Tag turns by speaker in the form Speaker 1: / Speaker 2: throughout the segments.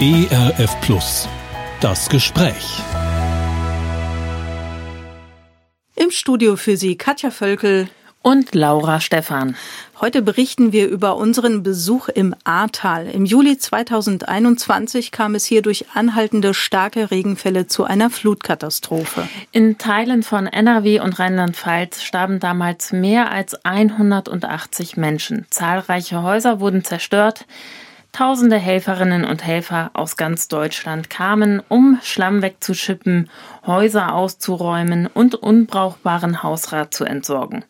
Speaker 1: ERF Plus. Das Gespräch.
Speaker 2: Im Studio für Sie Katja Völkel
Speaker 3: und Laura Stephan.
Speaker 2: Heute berichten wir über unseren Besuch im Ahrtal. Im Juli 2021 kam es hier durch anhaltende starke Regenfälle zu einer Flutkatastrophe.
Speaker 3: In Teilen von NRW und Rheinland-Pfalz starben damals mehr als 180 Menschen. Zahlreiche Häuser wurden zerstört. Tausende Helferinnen und Helfer aus ganz Deutschland kamen, um Schlamm wegzuschippen, Häuser auszuräumen und unbrauchbaren Hausrat zu entsorgen.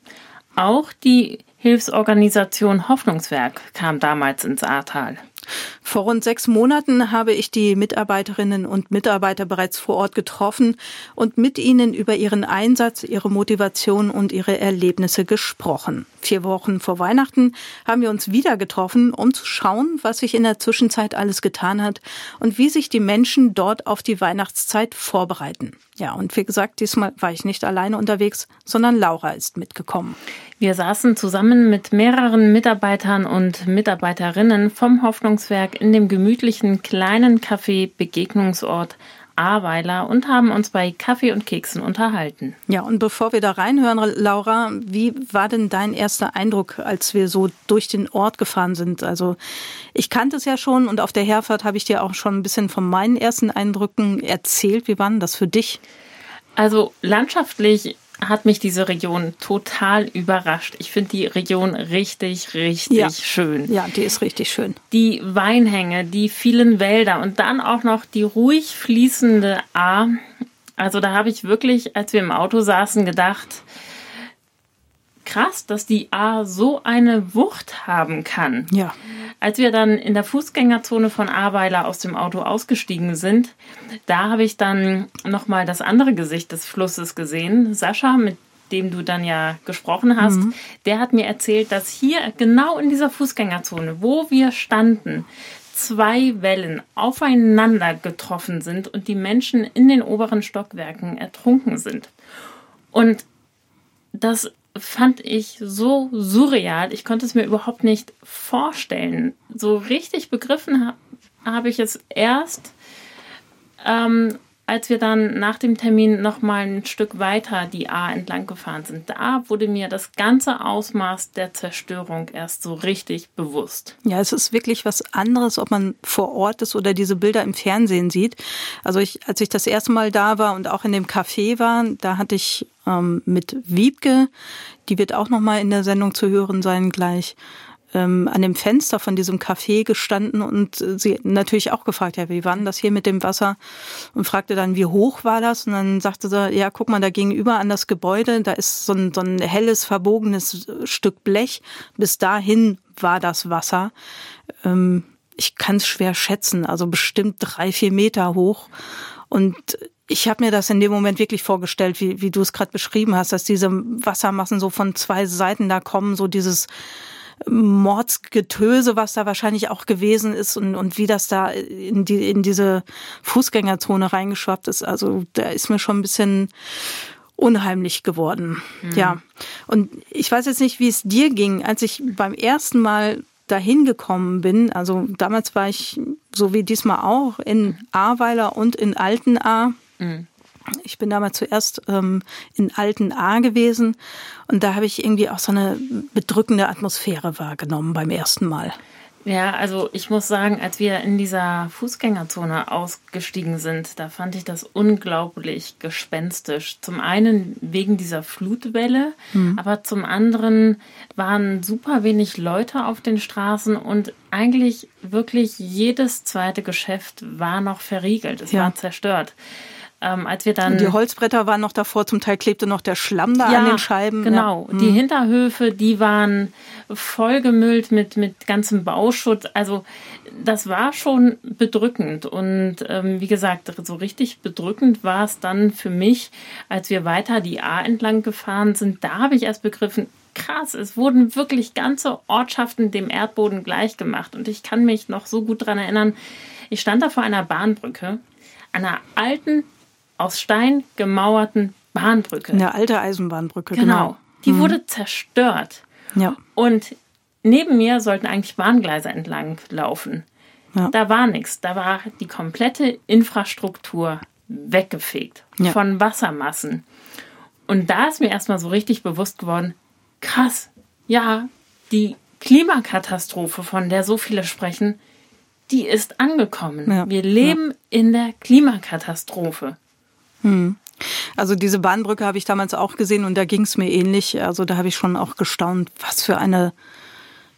Speaker 3: Auch die Hilfsorganisation Hoffnungswerk kam damals ins Ahrtal.
Speaker 2: Vor rund sechs Monaten habe ich die Mitarbeiterinnen und Mitarbeiter bereits vor Ort getroffen und mit ihnen über ihren Einsatz, ihre Motivation und ihre Erlebnisse gesprochen. Vier Wochen vor Weihnachten haben wir uns wieder getroffen, um zu schauen, was sich in der Zwischenzeit alles getan hat und wie sich die Menschen dort auf die Weihnachtszeit vorbereiten. Ja, und wie gesagt, diesmal war ich nicht alleine unterwegs, sondern Laura ist mitgekommen.
Speaker 3: Wir saßen zusammen mit mehreren Mitarbeitern und Mitarbeiterinnen vom Hoffnungswerk in dem gemütlichen kleinen Café Begegnungsort Ahrweiler und haben uns bei Kaffee und Keksen unterhalten.
Speaker 2: Ja, und bevor wir da reinhören, Laura, wie war denn dein erster Eindruck, als wir so durch den Ort gefahren sind? Also ich kannte es ja schon und auf der Herfahrt habe ich dir auch schon ein bisschen von meinen ersten Eindrücken erzählt. Wie war denn das für dich?
Speaker 3: Also landschaftlich hat mich diese Region total überrascht. Ich finde die Region richtig, richtig
Speaker 2: ja.
Speaker 3: schön.
Speaker 2: Ja, die ist richtig schön.
Speaker 3: Die Weinhänge, die vielen Wälder und dann auch noch die ruhig fließende A. Also da habe ich wirklich, als wir im Auto saßen, gedacht, krass, dass die A so eine Wucht haben kann.
Speaker 2: Ja.
Speaker 3: Als wir dann in der Fußgängerzone von Ahrweiler aus dem Auto ausgestiegen sind, da habe ich dann nochmal das andere Gesicht des Flusses gesehen. Sascha, mit dem du dann ja gesprochen hast, mhm. der hat mir erzählt, dass hier genau in dieser Fußgängerzone, wo wir standen, zwei Wellen aufeinander getroffen sind und die Menschen in den oberen Stockwerken ertrunken sind. Und das fand ich so surreal. Ich konnte es mir überhaupt nicht vorstellen. So richtig begriffen habe hab ich es erst, ähm, als wir dann nach dem Termin noch mal ein Stück weiter die A entlang gefahren sind, da wurde mir das ganze Ausmaß der Zerstörung erst so richtig bewusst.
Speaker 2: Ja, es ist wirklich was anderes, ob man vor Ort ist oder diese Bilder im Fernsehen sieht. Also ich, als ich das erste Mal da war und auch in dem Café war, da hatte ich ähm, mit Wiebke, die wird auch noch mal in der Sendung zu hören sein gleich, ähm, an dem Fenster von diesem Café gestanden und äh, sie natürlich auch gefragt, ja, wie war denn das hier mit dem Wasser? Und fragte dann, wie hoch war das? Und dann sagte sie, ja, guck mal, da gegenüber an das Gebäude, da ist so ein, so ein helles, verbogenes Stück Blech. Bis dahin war das Wasser. Ähm, ich kann es schwer schätzen, also bestimmt drei, vier Meter hoch. Und ich habe mir das in dem Moment wirklich vorgestellt, wie, wie du es gerade beschrieben hast, dass diese Wassermassen so von zwei Seiten da kommen, so dieses Mordsgetöse, was da wahrscheinlich auch gewesen ist und, und wie das da in, die, in diese Fußgängerzone reingeschwappt ist. Also da ist mir schon ein bisschen unheimlich geworden. Mhm. Ja. Und ich weiß jetzt nicht, wie es dir ging, als ich beim ersten Mal dahin gekommen bin. Also damals war ich, so wie diesmal auch, in Ahrweiler und in Altenahr. Mhm. Ich bin damals zuerst ähm, in Alten A gewesen und da habe ich irgendwie auch so eine bedrückende Atmosphäre wahrgenommen beim ersten Mal.
Speaker 3: Ja, also ich muss sagen, als wir in dieser Fußgängerzone ausgestiegen sind, da fand ich das unglaublich gespenstisch. Zum einen wegen dieser Flutwelle, mhm. aber zum anderen waren super wenig Leute auf den Straßen und eigentlich wirklich jedes zweite Geschäft war noch verriegelt. Es ja. war zerstört. Ähm, als wir dann
Speaker 2: die Holzbretter waren noch davor, zum Teil klebte noch der Schlamm da
Speaker 3: ja,
Speaker 2: an den Scheiben.
Speaker 3: Genau, ja. die mhm. Hinterhöfe, die waren vollgemüllt mit mit ganzem Bauschutt. Also das war schon bedrückend und ähm, wie gesagt, so richtig bedrückend war es dann für mich, als wir weiter die A entlang gefahren sind. Da habe ich erst begriffen, krass, es wurden wirklich ganze Ortschaften dem Erdboden gleichgemacht und ich kann mich noch so gut daran erinnern. Ich stand da vor einer Bahnbrücke, einer alten aus Stein gemauerten Bahnbrücke.
Speaker 2: Eine alte Eisenbahnbrücke,
Speaker 3: genau. genau. Die mhm. wurde zerstört.
Speaker 2: Ja.
Speaker 3: Und neben mir sollten eigentlich Bahngleise entlang laufen. Ja. Da war nichts. Da war die komplette Infrastruktur weggefegt ja. von Wassermassen. Und da ist mir erstmal so richtig bewusst geworden, krass, ja, die Klimakatastrophe, von der so viele sprechen, die ist angekommen. Ja. Wir leben in der Klimakatastrophe.
Speaker 2: Hm. Also diese Bahnbrücke habe ich damals auch gesehen und da ging es mir ähnlich. Also da habe ich schon auch gestaunt, was für eine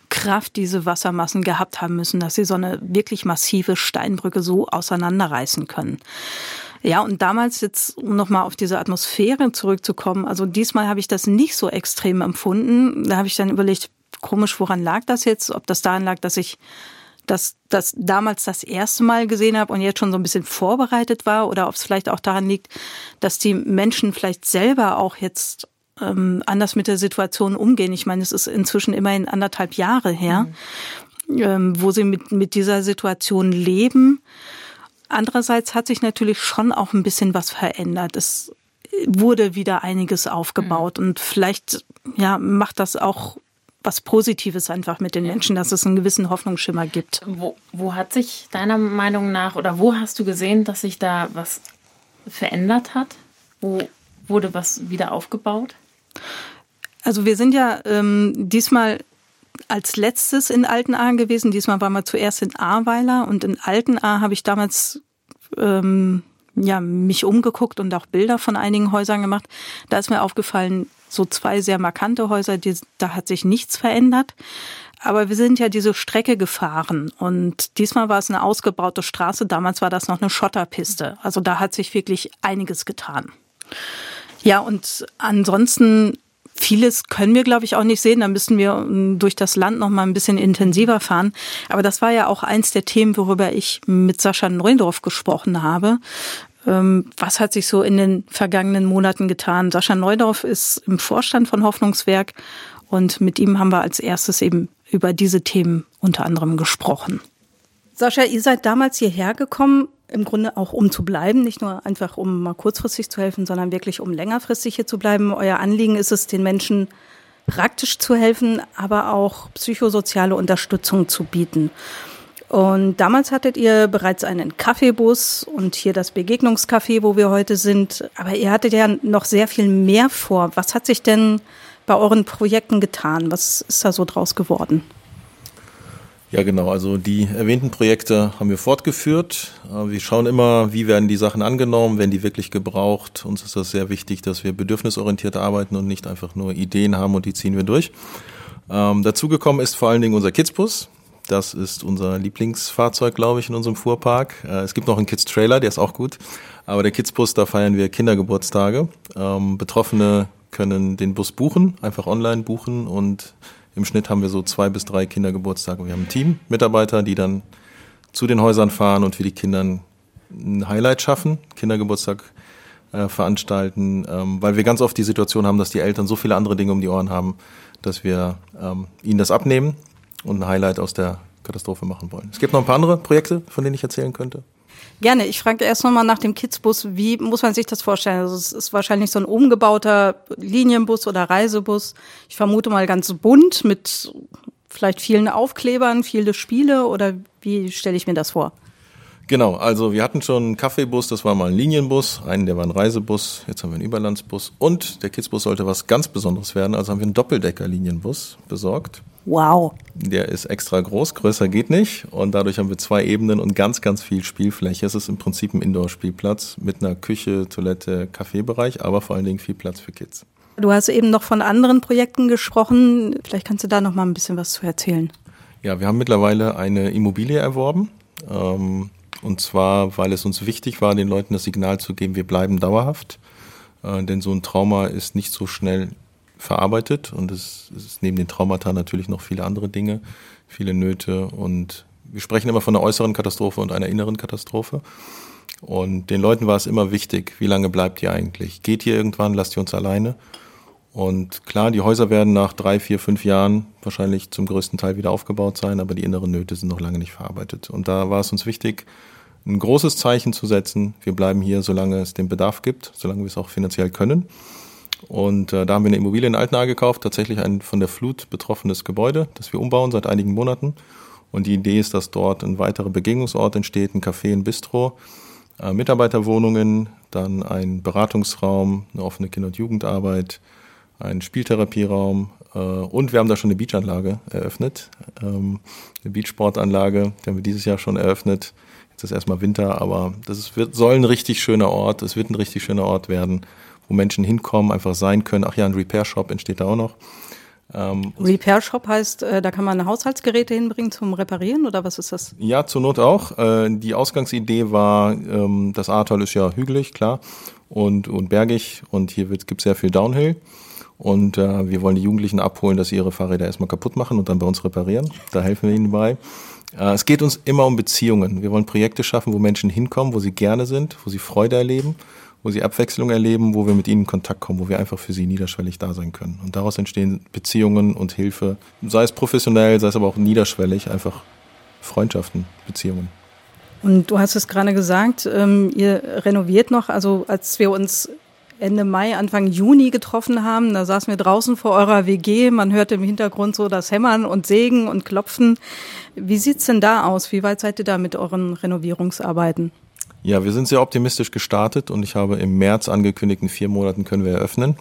Speaker 2: Kraft diese Wassermassen gehabt haben müssen, dass sie so eine wirklich massive Steinbrücke so auseinanderreißen können. Ja, und damals jetzt, um nochmal auf diese Atmosphäre zurückzukommen, also diesmal habe ich das nicht so extrem empfunden. Da habe ich dann überlegt, komisch, woran lag das jetzt? Ob das daran lag, dass ich das, das damals das erste Mal gesehen habe und jetzt schon so ein bisschen vorbereitet war oder ob es vielleicht auch daran liegt, dass die Menschen vielleicht selber auch jetzt ähm, anders mit der Situation umgehen. Ich meine, es ist inzwischen immerhin anderthalb Jahre her, mhm. ähm, wo sie mit, mit dieser Situation leben. Andererseits hat sich natürlich schon auch ein bisschen was verändert. Es wurde wieder einiges aufgebaut mhm. und vielleicht ja macht das auch was Positives einfach mit den Menschen, dass es einen gewissen Hoffnungsschimmer gibt.
Speaker 3: Wo, wo hat sich deiner Meinung nach oder wo hast du gesehen, dass sich da was verändert hat? Wo wurde was wieder aufgebaut?
Speaker 2: Also wir sind ja ähm, diesmal als letztes in Altenahr gewesen. Diesmal waren wir zuerst in Ahrweiler und in Altenahr habe ich damals ähm, ja, mich umgeguckt und auch Bilder von einigen Häusern gemacht. Da ist mir aufgefallen, so zwei sehr markante Häuser, die, da hat sich nichts verändert. Aber wir sind ja diese Strecke gefahren und diesmal war es eine ausgebaute Straße. Damals war das noch eine Schotterpiste. Also da hat sich wirklich einiges getan. Ja, und ansonsten Vieles können wir, glaube ich, auch nicht sehen. Da müssen wir ähm, durch das Land noch mal ein bisschen intensiver fahren. Aber das war ja auch eins der Themen, worüber ich mit Sascha Neundorf gesprochen habe. Ähm, was hat sich so in den vergangenen Monaten getan? Sascha Neudorf ist im Vorstand von Hoffnungswerk und mit ihm haben wir als erstes eben über diese Themen unter anderem gesprochen. Sascha, ihr seid damals hierher gekommen, im Grunde auch um zu bleiben, nicht nur einfach um mal kurzfristig zu helfen, sondern wirklich um längerfristig hier zu bleiben. Euer Anliegen ist es, den Menschen praktisch zu helfen, aber auch psychosoziale Unterstützung zu bieten. Und damals hattet ihr bereits einen Kaffeebus und hier das Begegnungscafé, wo wir heute sind. Aber ihr hattet ja noch sehr viel mehr vor. Was hat sich denn bei euren Projekten getan? Was ist da so draus geworden?
Speaker 4: Ja, genau. Also die erwähnten Projekte haben wir fortgeführt. Äh, wir schauen immer, wie werden die Sachen angenommen, werden die wirklich gebraucht. Uns ist das sehr wichtig, dass wir bedürfnisorientiert arbeiten und nicht einfach nur Ideen haben und die ziehen wir durch. Ähm, dazugekommen ist vor allen Dingen unser Kidsbus. Das ist unser Lieblingsfahrzeug, glaube ich, in unserem Fuhrpark. Äh, es gibt noch einen Kids Trailer, der ist auch gut. Aber der Kids Bus, da feiern wir Kindergeburtstage. Ähm, Betroffene können den Bus buchen, einfach online buchen und im Schnitt haben wir so zwei bis drei Kindergeburtstage. Wir haben ein Team Mitarbeiter, die dann zu den Häusern fahren und für die Kinder ein Highlight schaffen, Kindergeburtstag äh, veranstalten, ähm, weil wir ganz oft die Situation haben, dass die Eltern so viele andere Dinge um die Ohren haben, dass wir ähm, ihnen das abnehmen und ein Highlight aus der Katastrophe machen wollen. Es gibt noch ein paar andere Projekte, von denen ich erzählen könnte.
Speaker 2: Gerne. Ich frage erst nochmal nach dem Kidsbus. Wie muss man sich das vorstellen? Also es ist wahrscheinlich so ein umgebauter Linienbus oder Reisebus. Ich vermute mal ganz bunt mit vielleicht vielen Aufklebern, viele Spiele oder wie stelle ich mir das vor?
Speaker 4: Genau, also wir hatten schon einen Kaffeebus, das war mal ein Linienbus, einen, der war ein Reisebus, jetzt haben wir einen Überlandsbus und der Kidsbus sollte was ganz Besonderes werden, also haben wir einen Doppeldecker-Linienbus besorgt.
Speaker 2: Wow.
Speaker 4: Der ist extra groß, größer geht nicht und dadurch haben wir zwei Ebenen und ganz, ganz viel Spielfläche. Es ist im Prinzip ein Indoor-Spielplatz mit einer Küche, Toilette, Kaffeebereich, aber vor allen Dingen viel Platz für Kids.
Speaker 2: Du hast eben noch von anderen Projekten gesprochen. Vielleicht kannst du da noch mal ein bisschen was zu erzählen.
Speaker 4: Ja, wir haben mittlerweile eine Immobilie erworben. Ähm, und zwar, weil es uns wichtig war, den Leuten das Signal zu geben, wir bleiben dauerhaft. Äh, denn so ein Trauma ist nicht so schnell verarbeitet und es, ist neben den Traumata natürlich noch viele andere Dinge, viele Nöte und wir sprechen immer von einer äußeren Katastrophe und einer inneren Katastrophe. Und den Leuten war es immer wichtig, wie lange bleibt ihr eigentlich? Geht ihr irgendwann, lasst ihr uns alleine? Und klar, die Häuser werden nach drei, vier, fünf Jahren wahrscheinlich zum größten Teil wieder aufgebaut sein, aber die inneren Nöte sind noch lange nicht verarbeitet. Und da war es uns wichtig, ein großes Zeichen zu setzen. Wir bleiben hier, solange es den Bedarf gibt, solange wir es auch finanziell können. Und äh, da haben wir eine Immobilie in Altenahr gekauft, tatsächlich ein von der Flut betroffenes Gebäude, das wir umbauen seit einigen Monaten. Und die Idee ist, dass dort ein weiterer Begegnungsort entsteht, ein Café, ein Bistro, äh, Mitarbeiterwohnungen, dann ein Beratungsraum, eine offene Kinder- und Jugendarbeit, ein Spieltherapieraum äh, und wir haben da schon eine Beachanlage eröffnet, ähm, eine Beachsportanlage, die haben wir dieses Jahr schon eröffnet. Jetzt ist erstmal Winter, aber das ist, wird, soll ein richtig schöner Ort, es wird ein richtig schöner Ort werden, wo Menschen hinkommen, einfach sein können. Ach ja, ein Repair-Shop entsteht da auch noch.
Speaker 2: Ähm, Repair Shop heißt, äh, da kann man Haushaltsgeräte hinbringen zum Reparieren oder was ist das?
Speaker 4: Ja, zur Not auch. Äh, die Ausgangsidee war, ähm, das Ahrtal ist ja hügelig, klar, und, und bergig und hier gibt es sehr viel Downhill. Und äh, wir wollen die Jugendlichen abholen, dass sie ihre Fahrräder erstmal kaputt machen und dann bei uns reparieren. Da helfen wir ihnen bei. Äh, es geht uns immer um Beziehungen. Wir wollen Projekte schaffen, wo Menschen hinkommen, wo sie gerne sind, wo sie Freude erleben wo sie Abwechslung erleben, wo wir mit ihnen in Kontakt kommen, wo wir einfach für sie niederschwellig da sein können. Und daraus entstehen Beziehungen und Hilfe, sei es professionell, sei es aber auch niederschwellig, einfach Freundschaften, Beziehungen.
Speaker 2: Und du hast es gerade gesagt, ähm, ihr renoviert noch. Also als wir uns Ende Mai, Anfang Juni getroffen haben, da saßen wir draußen vor eurer WG. Man hörte im Hintergrund so das Hämmern und Sägen und Klopfen. Wie sieht's denn da aus? Wie weit seid ihr da mit euren Renovierungsarbeiten?
Speaker 4: Ja, wir sind sehr optimistisch gestartet und ich habe im März angekündigt, in vier Monaten können wir eröffnen.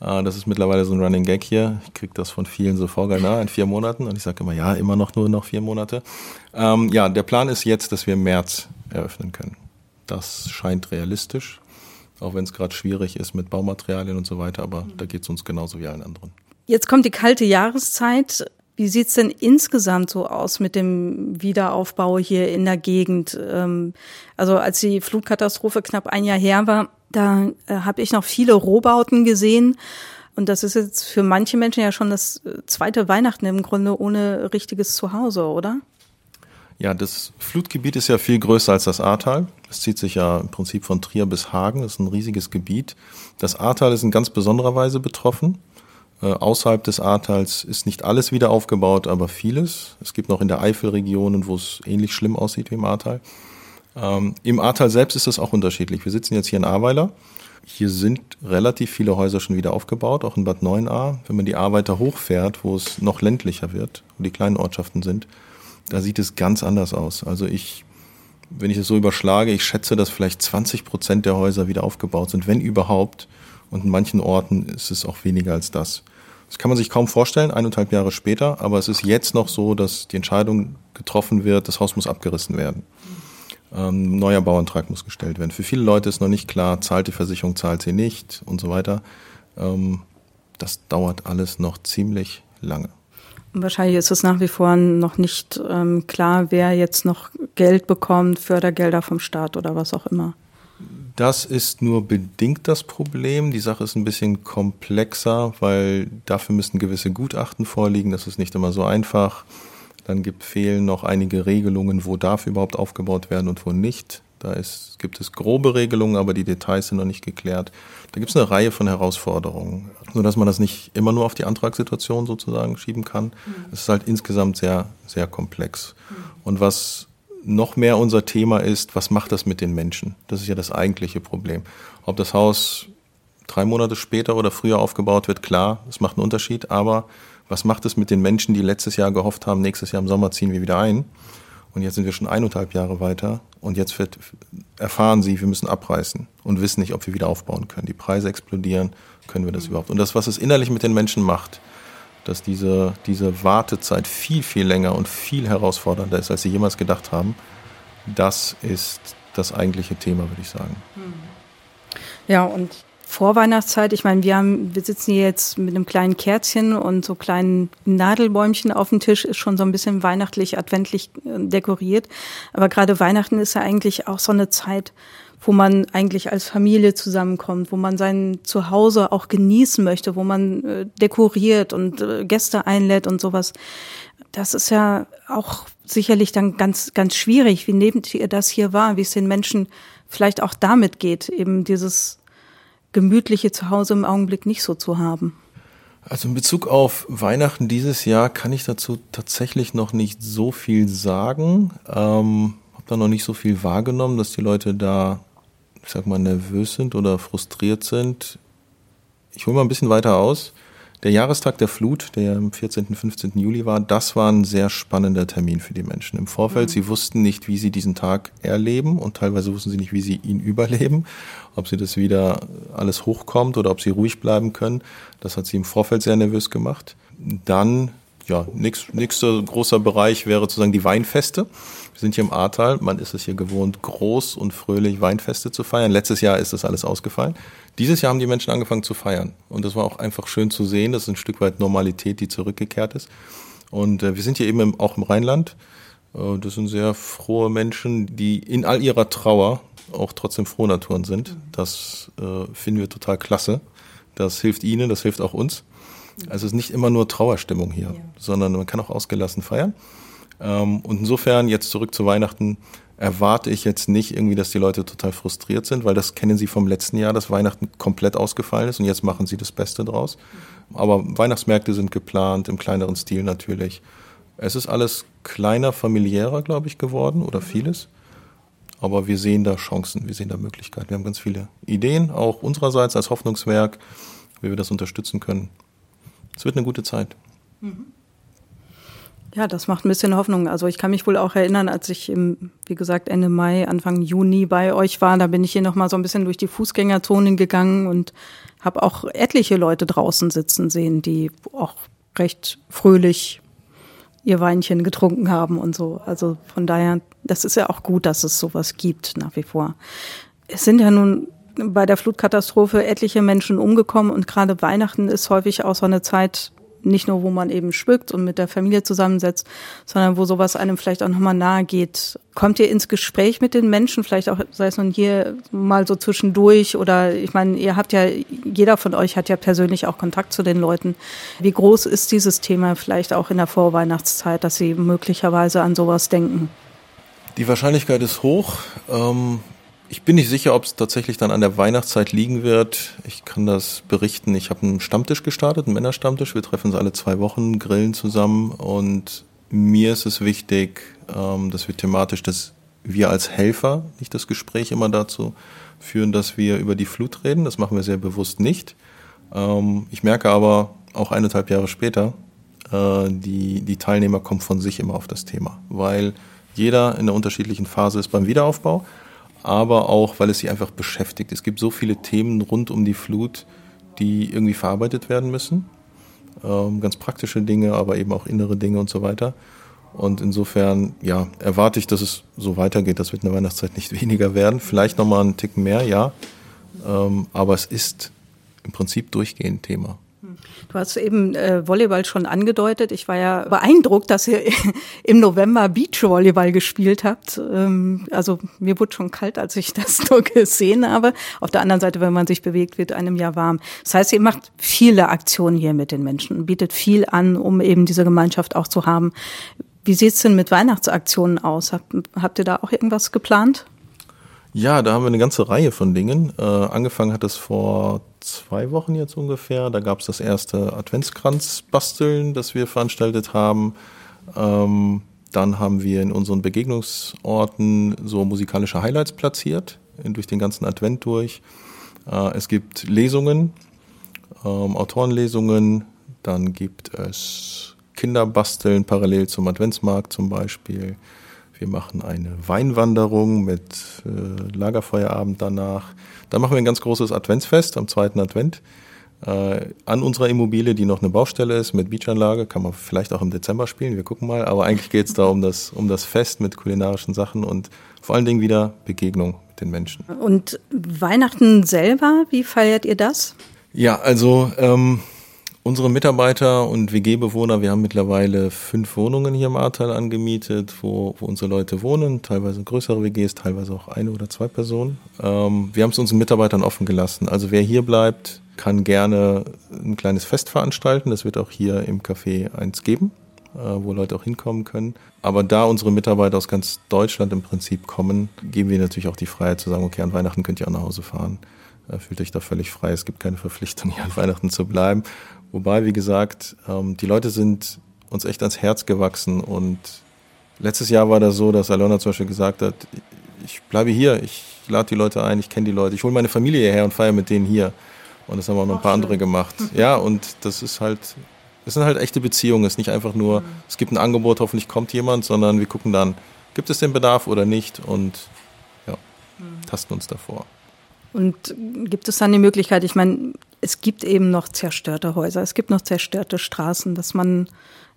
Speaker 4: Äh, das ist mittlerweile so ein Running Gag hier. Ich kriege das von vielen so vorgeil, in vier Monaten. Und ich sage immer, ja, immer noch nur noch vier Monate. Ähm, ja, der Plan ist jetzt, dass wir im März eröffnen können. Das scheint realistisch, auch wenn es gerade schwierig ist mit Baumaterialien und so weiter, aber da geht es uns genauso wie allen anderen.
Speaker 2: Jetzt kommt die kalte Jahreszeit. Wie sieht's denn insgesamt so aus mit dem Wiederaufbau hier in der Gegend? Ähm, also als die Flutkatastrophe knapp ein Jahr her war, da äh, habe ich noch viele Rohbauten gesehen. Und das ist jetzt für manche Menschen ja schon das äh, zweite Weihnachten im Grunde ohne richtiges Zuhause, oder?
Speaker 4: Ja, das Flutgebiet ist ja viel größer als das Ahrtal. Es zieht sich ja im Prinzip von Trier bis Hagen. Das ist ein riesiges Gebiet. Das Ahrtal ist in ganz besonderer Weise betroffen. Äh, außerhalb des Ahrtals ist nicht alles wieder aufgebaut, aber vieles. Es gibt noch in der Eifelregion, wo es ähnlich schlimm aussieht wie im Ahrtal. Ähm, Im Ahrtal selbst ist es auch unterschiedlich. Wir sitzen jetzt hier in Ahrweiler. Hier sind relativ viele Häuser schon wieder aufgebaut, auch in Bad Neuenahr. Wenn man die Ahr weiter hochfährt, wo es noch ländlicher wird, wo die kleinen Ortschaften sind, da sieht es ganz anders aus. Also ich, wenn ich es so überschlage, ich schätze, dass vielleicht 20 Prozent der Häuser wieder aufgebaut sind, wenn überhaupt. Und in manchen Orten ist es auch weniger als das. Das kann man sich kaum vorstellen, eineinhalb Jahre später, aber es ist jetzt noch so, dass die Entscheidung getroffen wird, das Haus muss abgerissen werden. Ähm, neuer Bauantrag muss gestellt werden. Für viele Leute ist noch nicht klar, zahlt die Versicherung, zahlt sie nicht und so weiter. Ähm, das dauert alles noch ziemlich lange.
Speaker 2: Wahrscheinlich ist es nach wie vor noch nicht ähm, klar, wer jetzt noch Geld bekommt, Fördergelder vom Staat oder was auch immer.
Speaker 4: Das ist nur bedingt das Problem. Die Sache ist ein bisschen komplexer, weil dafür müssen gewisse Gutachten vorliegen. Das ist nicht immer so einfach. Dann gibt, fehlen noch einige Regelungen, wo darf überhaupt aufgebaut werden und wo nicht. Da ist, gibt es grobe Regelungen, aber die Details sind noch nicht geklärt. Da gibt es eine Reihe von Herausforderungen, nur dass man das nicht immer nur auf die Antragssituation sozusagen schieben kann. Mhm. Es ist halt insgesamt sehr, sehr komplex. Mhm. Und was noch mehr unser Thema ist, was macht das mit den Menschen? Das ist ja das eigentliche Problem. Ob das Haus drei Monate später oder früher aufgebaut wird, klar, es macht einen Unterschied, aber was macht es mit den Menschen, die letztes Jahr gehofft haben, nächstes Jahr im Sommer ziehen wir wieder ein? Und jetzt sind wir schon eineinhalb Jahre weiter und jetzt wird, erfahren sie, wir müssen abreißen und wissen nicht, ob wir wieder aufbauen können. Die Preise explodieren, können wir das überhaupt? Und das, was es innerlich mit den Menschen macht, dass diese, diese Wartezeit viel, viel länger und viel herausfordernder ist, als sie jemals gedacht haben. Das ist das eigentliche Thema, würde ich sagen.
Speaker 2: Ja, und Vorweihnachtszeit, ich meine, wir haben, wir sitzen hier jetzt mit einem kleinen Kerzchen und so kleinen Nadelbäumchen auf dem Tisch, ist schon so ein bisschen weihnachtlich, adventlich äh, dekoriert. Aber gerade Weihnachten ist ja eigentlich auch so eine Zeit, wo man eigentlich als Familie zusammenkommt, wo man sein Zuhause auch genießen möchte, wo man äh, dekoriert und äh, Gäste einlädt und sowas. Das ist ja auch sicherlich dann ganz, ganz schwierig. Wie nehmt ihr das hier wahr? Wie es den Menschen vielleicht auch damit geht, eben dieses gemütliche Zuhause im Augenblick nicht so zu haben?
Speaker 4: Also in Bezug auf Weihnachten dieses Jahr kann ich dazu tatsächlich noch nicht so viel sagen. Ähm, habe da noch nicht so viel wahrgenommen, dass die Leute da ich sag mal, nervös sind oder frustriert sind. Ich hole mal ein bisschen weiter aus. Der Jahrestag der Flut, der am 14., 15. Juli war, das war ein sehr spannender Termin für die Menschen. Im Vorfeld, mhm. sie wussten nicht, wie sie diesen Tag erleben und teilweise wussten sie nicht, wie sie ihn überleben, ob sie das wieder alles hochkommt oder ob sie ruhig bleiben können. Das hat sie im Vorfeld sehr nervös gemacht. Dann ja, nächster großer Bereich wäre sozusagen die Weinfeste. Wir sind hier im Ahrtal. Man ist es hier gewohnt, groß und fröhlich Weinfeste zu feiern. Letztes Jahr ist das alles ausgefallen. Dieses Jahr haben die Menschen angefangen zu feiern. Und das war auch einfach schön zu sehen. Das ist ein Stück weit Normalität, die zurückgekehrt ist. Und äh, wir sind hier eben im, auch im Rheinland. Äh, das sind sehr frohe Menschen, die in all ihrer Trauer auch trotzdem frohe Naturen sind. Das äh, finden wir total klasse. Das hilft ihnen, das hilft auch uns. Also es ist nicht immer nur Trauerstimmung hier, ja. sondern man kann auch ausgelassen feiern. Ähm, und insofern jetzt zurück zu Weihnachten erwarte ich jetzt nicht irgendwie, dass die Leute total frustriert sind, weil das kennen sie vom letzten Jahr, dass Weihnachten komplett ausgefallen ist und jetzt machen sie das Beste draus. Aber Weihnachtsmärkte sind geplant, im kleineren Stil natürlich. Es ist alles kleiner, familiärer, glaube ich, geworden oder vieles. Aber wir sehen da Chancen, wir sehen da Möglichkeiten. Wir haben ganz viele Ideen, auch unsererseits als Hoffnungswerk, wie wir das unterstützen können. Es wird eine gute Zeit.
Speaker 2: Ja, das macht ein bisschen Hoffnung. Also ich kann mich wohl auch erinnern, als ich im, wie gesagt, Ende Mai, Anfang Juni bei euch war, da bin ich hier nochmal so ein bisschen durch die Fußgängerzonen gegangen und habe auch etliche Leute draußen sitzen sehen, die auch recht fröhlich ihr Weinchen getrunken haben und so. Also von daher, das ist ja auch gut, dass es sowas gibt nach wie vor. Es sind ja nun bei der Flutkatastrophe etliche Menschen umgekommen und gerade Weihnachten ist häufig auch so eine Zeit, nicht nur, wo man eben schmückt und mit der Familie zusammensetzt, sondern wo sowas einem vielleicht auch nochmal nahe geht. Kommt ihr ins Gespräch mit den Menschen, vielleicht auch, sei es nun hier mal so zwischendurch oder ich meine, ihr habt ja, jeder von euch hat ja persönlich auch Kontakt zu den Leuten. Wie groß ist dieses Thema vielleicht auch in der Vorweihnachtszeit, dass sie möglicherweise an sowas denken?
Speaker 4: Die Wahrscheinlichkeit ist hoch. Ähm ich bin nicht sicher, ob es tatsächlich dann an der Weihnachtszeit liegen wird. Ich kann das berichten. Ich habe einen Stammtisch gestartet, einen Männerstammtisch. Wir treffen uns alle zwei Wochen, grillen zusammen. Und mir ist es wichtig, ähm, dass wir thematisch, dass wir als Helfer nicht das Gespräch immer dazu führen, dass wir über die Flut reden. Das machen wir sehr bewusst nicht. Ähm, ich merke aber auch eineinhalb Jahre später, äh, die, die Teilnehmer kommen von sich immer auf das Thema, weil jeder in einer unterschiedlichen Phase ist beim Wiederaufbau aber auch, weil es sie einfach beschäftigt. Es gibt so viele Themen rund um die Flut, die irgendwie verarbeitet werden müssen. Ähm, ganz praktische Dinge, aber eben auch innere Dinge und so weiter. Und insofern, ja, erwarte ich, dass es so weitergeht. Das wird in der Weihnachtszeit nicht weniger werden. Vielleicht nochmal einen Ticken mehr, ja. Ähm, aber es ist im Prinzip durchgehend Thema.
Speaker 2: Du hast eben äh, Volleyball schon angedeutet. Ich war ja beeindruckt, dass ihr im November Beachvolleyball gespielt habt. Ähm, also mir wurde schon kalt, als ich das nur gesehen habe. Auf der anderen Seite, wenn man sich bewegt, wird einem ja warm. Das heißt, ihr macht viele Aktionen hier mit den Menschen, bietet viel an, um eben diese Gemeinschaft auch zu haben. Wie sieht's denn mit Weihnachtsaktionen aus? Habt, habt ihr da auch irgendwas geplant?
Speaker 4: Ja, da haben wir eine ganze Reihe von Dingen. Äh, angefangen hat es vor zwei Wochen jetzt ungefähr. Da gab es das erste Adventskranz-Basteln, das wir veranstaltet haben. Ähm, dann haben wir in unseren Begegnungsorten so musikalische Highlights platziert, durch den ganzen Advent durch. Äh, es gibt Lesungen, ähm, Autorenlesungen, dann gibt es Kinderbasteln parallel zum Adventsmarkt zum Beispiel. Wir machen eine Weinwanderung mit äh, Lagerfeuerabend danach. Dann machen wir ein ganz großes Adventsfest am zweiten Advent. Äh, an unserer Immobilie, die noch eine Baustelle ist mit Beachanlage, kann man vielleicht auch im Dezember spielen, wir gucken mal. Aber eigentlich geht es da um das, um das Fest mit kulinarischen Sachen und vor allen Dingen wieder Begegnung mit den Menschen.
Speaker 2: Und Weihnachten selber, wie feiert ihr das?
Speaker 4: Ja, also ähm, Unsere Mitarbeiter und WG-Bewohner, wir haben mittlerweile fünf Wohnungen hier im Ahrtal angemietet, wo, wo unsere Leute wohnen, teilweise größere WGs, teilweise auch eine oder zwei Personen. Ähm, wir haben es unseren Mitarbeitern offen gelassen. Also wer hier bleibt, kann gerne ein kleines Fest veranstalten. Das wird auch hier im Café eins geben, äh, wo Leute auch hinkommen können. Aber da unsere Mitarbeiter aus ganz Deutschland im Prinzip kommen, geben wir natürlich auch die Freiheit zu sagen, okay, an Weihnachten könnt ihr auch nach Hause fahren. Äh, fühlt euch da völlig frei. Es gibt keine Verpflichtung, hier an Weihnachten zu bleiben. Wobei, wie gesagt, ähm, die Leute sind uns echt ans Herz gewachsen und letztes Jahr war das so, dass Alona zum Beispiel gesagt hat, ich bleibe hier, ich lade die Leute ein, ich kenne die Leute, ich hole meine Familie hierher und feiere mit denen hier. Und das haben auch noch ein paar andere gemacht. Ja, und das ist halt, es sind halt echte Beziehungen. Es ist nicht einfach nur, mhm. es gibt ein Angebot, hoffentlich kommt jemand, sondern wir gucken dann, gibt es den Bedarf oder nicht und ja, mhm. tasten uns davor.
Speaker 2: Und gibt es dann die Möglichkeit, ich meine, es gibt eben noch zerstörte Häuser, es gibt noch zerstörte Straßen, dass man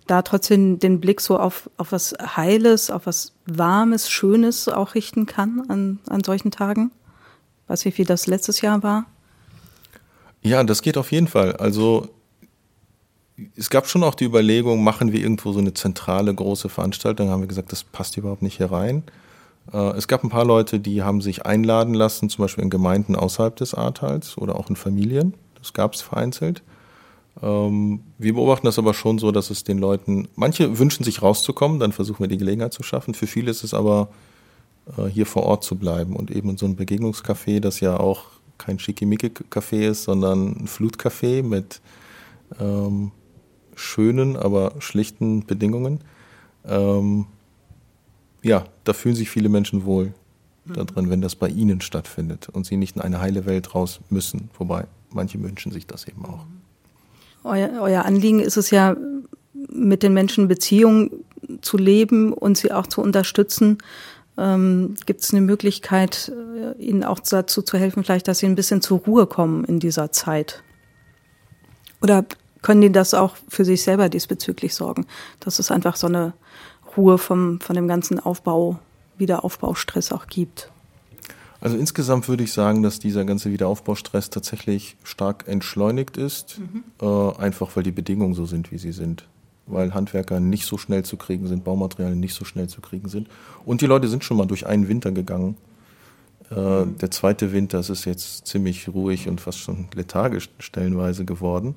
Speaker 2: da trotzdem den Blick so auf, auf was Heiles, auf was Warmes, Schönes auch richten kann an, an solchen Tagen? Weiß ich, wie das letztes Jahr war?
Speaker 4: Ja, das geht auf jeden Fall. Also es gab schon auch die Überlegung, machen wir irgendwo so eine zentrale große Veranstaltung. Da haben wir gesagt, das passt überhaupt nicht hier rein. Äh, es gab ein paar Leute, die haben sich einladen lassen, zum Beispiel in Gemeinden außerhalb des Ahrtals oder auch in Familien. Das gab es vereinzelt. Ähm, wir beobachten das aber schon so, dass es den Leuten, manche wünschen sich rauszukommen, dann versuchen wir die Gelegenheit zu schaffen. Für viele ist es aber äh, hier vor Ort zu bleiben und eben in so ein Begegnungscafé, das ja auch kein Schickimicki-Café ist, sondern ein Flutcafé mit ähm, schönen, aber schlichten Bedingungen. Ähm, ja, da fühlen sich viele Menschen wohl mhm. da drin, wenn das bei ihnen stattfindet und sie nicht in eine heile Welt raus müssen. Wobei manche wünschen sich das eben auch.
Speaker 2: Euer, euer Anliegen ist es ja, mit den Menschen Beziehungen zu leben und sie auch zu unterstützen. Ähm, Gibt es eine Möglichkeit, äh, ihnen auch dazu zu helfen, vielleicht, dass sie ein bisschen zur Ruhe kommen in dieser Zeit? Oder können die das auch für sich selber diesbezüglich sorgen, dass es einfach so eine Ruhe vom, von dem ganzen Aufbau, Wiederaufbaustress auch gibt?
Speaker 4: Also insgesamt würde ich sagen, dass dieser ganze Wiederaufbaustress tatsächlich stark entschleunigt ist, mhm. äh, einfach weil die Bedingungen so sind, wie sie sind. Weil Handwerker nicht so schnell zu kriegen sind, Baumaterialien nicht so schnell zu kriegen sind. Und die Leute sind schon mal durch einen Winter gegangen. Äh, mhm. Der zweite Winter es ist jetzt ziemlich ruhig und fast schon lethargisch stellenweise geworden.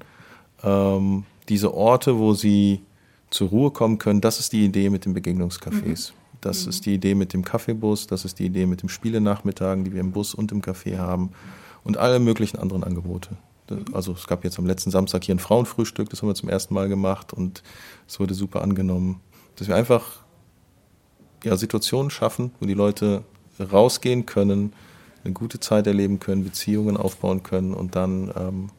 Speaker 4: Ähm, diese Orte, wo sie zur Ruhe kommen können, das ist die Idee mit den Begegnungscafés. Mhm. Das mhm. ist die Idee mit dem Kaffeebus, das ist die Idee mit dem Spielenachmittagen, die wir im Bus und im Café haben und alle möglichen anderen Angebote. Also es gab jetzt am letzten Samstag hier ein Frauenfrühstück, das haben wir zum ersten Mal gemacht und es wurde super angenommen. Dass wir einfach ja, Situationen schaffen, wo die Leute rausgehen können, eine gute Zeit erleben können, Beziehungen aufbauen können und dann ähm,